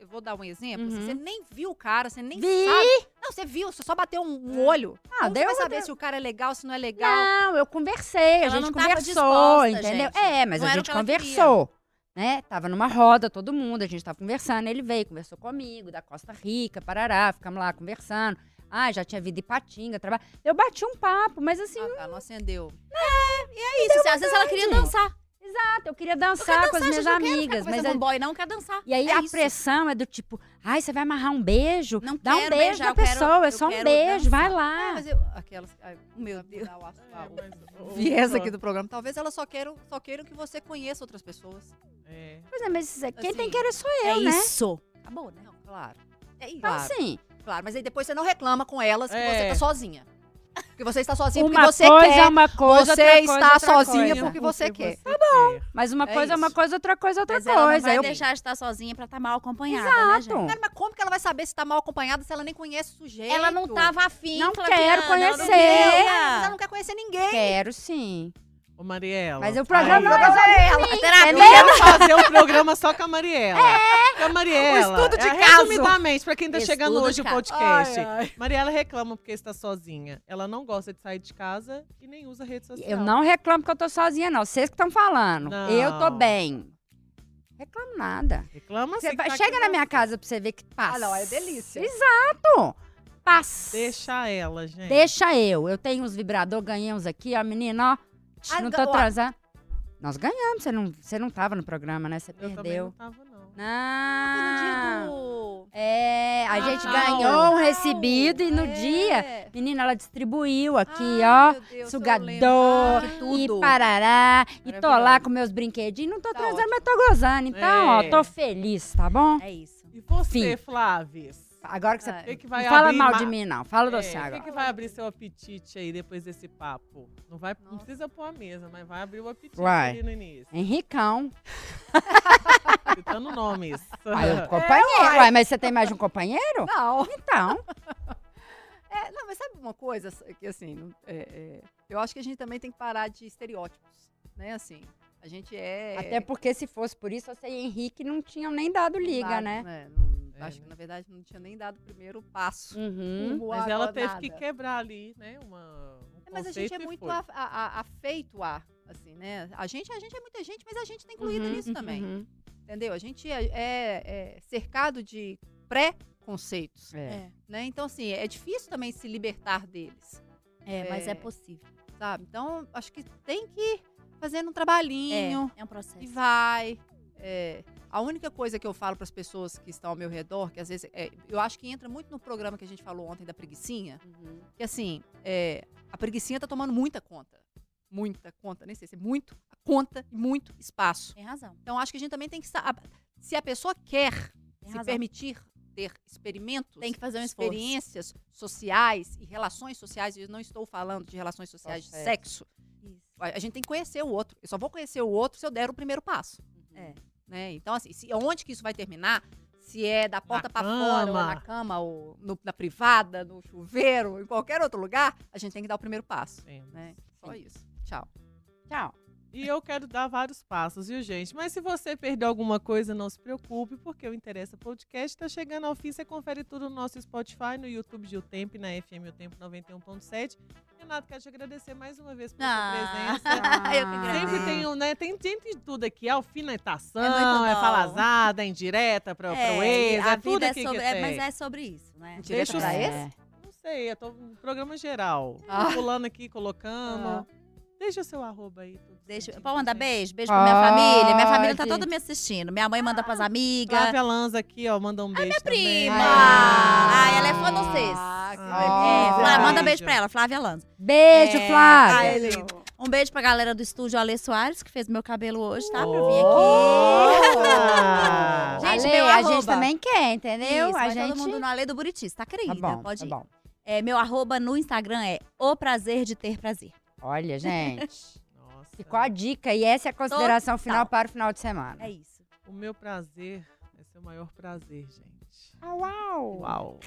Eu vou dar um exemplo. Uhum. Você nem viu o cara, você nem Vi. sabe. Não, você viu, você só bateu um, um olho. Ah, Como você deu vai saber se o cara é legal, se não é legal? Não, eu conversei, a Ela gente não tava conversou, entendeu? gente. É, mas Não a gente conversou, né? Tava numa roda, todo mundo, a gente tava conversando, ele veio, conversou comigo, da Costa Rica, Parará, ficamos lá conversando. Ah, já tinha vida em Patinga, trabalho. Eu bati um papo, mas assim, Ah, tá, não acendeu. É isso, assim, às vezes ela queria dançar. exato, eu queria Eu dançar com as dançar, minhas eu amigas, mas com um boy, não quer dançar. e aí É a isso. pressão é do tipo, ai, você vai amarrar um beijo? Não Dá um beijo beijar, na eu quero- pessoa, é eu só um beijo, vai dançar. lá. É, mas eu. Aquelas. ai, meu Deus. É, mas O o- viés aqui do programa. Talvez elas só queiram, só queiram que você conheça outras pessoas. É. Pois é, mas quem tem Assim, que querer sou É eu, né? isso. Acabou, né? Não, claro. É isso. Então, claro. assim, Claro, mas aí depois você não reclama com elas que você É. tá sozinha. Porque você está sozinha uma porque você coisa quer. é uma coisa, você outra coisa está é outra sozinha coisa. porque você quer. Tá bom. Mas uma É coisa é uma coisa, outra coisa é outra Mas ela não coisa. vai Eu- deixar de estar sozinha pra estar mal acompanhada, né, gente? Exato. Cara, mas como que ela vai saber se tá mal acompanhada se ela nem conhece o sujeito? Ela não tava afim, Não quero ela conhecer. não Mas queria. ela não quer conhecer ninguém. Quero sim. Ô, Mariela. Mas o programa aí, não é Ela, terapia. Eu entendeu? quero fazer um programa só com a Mariela. É. Com a Mariela. Um estudo de é, caso. Resumidamente, pra quem tá Estudo chegando hoje o podcast. Ai, ai. Mariela reclama porque está sozinha. Ela não gosta de sair de casa e nem usa rede social. Eu não reclamo que eu tô sozinha, não. Vocês que estão falando. Não. Eu tô bem. Reclamo nada. Reclama que tá chega na minha casa pra você ver que passa. Ah, não, é delícia. Exato. Passa. Deixa ela, gente. Deixa eu. Eu tenho uns vibrador, ganhei uns aqui, ó, menina, ó. Ah, não tô ó. transando. Nós ganhamos, você não, você não tava no programa, né? Você Eu não perdeu. tava, não. Dia Não. do... É, a gente Natal. ganhou um recebido e no É. dia, menina, ela distribuiu aqui, Ai, ó. Deus, sugador, eu. Que E parará, e tô lá com meus brinquedinhos. Não tô Tá ótimo. mas tô gozando. Então, ó, É. tô feliz, tá bom? É isso. E você, Fim. Flávio? Agora que você. O que, que Não vai fala mal ma- de mim, não. Fala É, você o que, agora. que vai abrir seu apetite aí depois desse papo? Não, vai, não precisa pôr a mesa, mas vai abrir o apetite Vai. ali no início. Henricão. Citando nomes. Aí, o companheiro. Uai, mas você tem mais de um companheiro? Não. Então. É, não, mas sabe uma coisa que assim, é, é, eu acho que a gente também tem que parar de estereótipos, né? Assim, a gente é. Até porque se fosse por isso, você e Henrique não tinham nem dado liga, nada, né? não- É, acho que né? na verdade não tinha nem dado o primeiro passo. Uhum. Mas ela teve que nada. quebrar ali, né? Uma, um É, Mas a gente é muito a- a- a- afeito a, assim, né? A gente, a gente é muita gente, mas a gente tá incluído Uhum, nisso também, uhum. entendeu? A gente é, é- é cercado de pré-conceitos, É. né? Então, assim, é difícil também se libertar deles, É, mas É. é possível. sabe? Então, acho que tem que ir fazendo um trabalhinho É, é um processo. e vai. É, a única coisa que eu falo para as pessoas que estão ao meu redor, que às vezes, é, eu acho que entra muito no programa que a gente falou ontem da preguicinha, Uhum. que assim, é, a preguicinha tá tomando muita conta. Muita conta, nem sei se é muito, a conta e muito espaço. Tem razão. Então acho que a gente também tem que se a pessoa quer Tem se razão. permitir ter experimentos, Tem que fazer um esforço. experiências sociais e relações sociais, e eu não estou falando de relações sociais de certo. sexo. Isso. A a gente tem que conhecer o outro. Eu só vou conhecer o outro se eu der o primeiro passo. É. Né? Então, assim, se, onde que isso vai terminar? Se é da porta para fora, ou na cama, ou no- na privada, no chuveiro, em qualquer outro lugar, a gente tem que dar o primeiro passo. Sim. Né? Só isso. Tchau. Tchau. E eu quero dar vários passos, viu, gente? Mas se você perdeu alguma coisa, não se preocupe, porque o Interessa Podcast está chegando ao fim. Você confere tudo no nosso Spotify, no YouTube de O Tempo na FM O Tempo 91.7. Renato, quero te agradecer mais uma vez pela Ah, sua presença. eu que agradeço. Sempre tem, um, né, tem, tem de tudo aqui, é alfinetação, É é, falazada, é indireta para É, o ex, a é tudo é aqui sobre, que é, tem. mas é sobre isso, né? Direta Deixa pra esse? Não sei, eu tô no programa geral. Ah. Pulando aqui, colocando. Ah. Deixa o seu arroba aí. Deixa, pode mandar beijo? Beijo pra minha família. Minha família tá toda me assistindo. Minha mãe manda pras amigas. Flávia Lanza aqui, ó, manda um beijo minha também. prima! Ah, Ah, ela é fã de vocês. Ah, que Ah, É, Ah, manda beijo. beijo pra ela, Flávia Lanza. Beijo, É, Flávia. ai. Um beijo pra galera do estúdio Ale Soares, que fez meu cabelo hoje, tá? Pra vir aqui. Gente, Ale, meu a gente arroba. também quer, entendeu? Isso, a gente. todo mundo no Ale do Buriti, tá querida? Tá bom, Pode tá ir. bom. É, meu arroba no Instagram é o prazer de ter prazer. Olha, gente. Nossa. Ficou a dica e essa é a consideração Total. final para o final de semana. É isso. O meu prazer vai ser o maior prazer, gente. Ah, uau! Uau.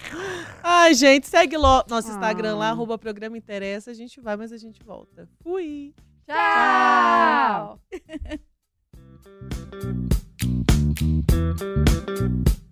Ai, gente, segue logo nosso Instagram lá, Ah. arroba programa interessa. A gente vai, mas a gente volta. Fui! Tchau. Tchau.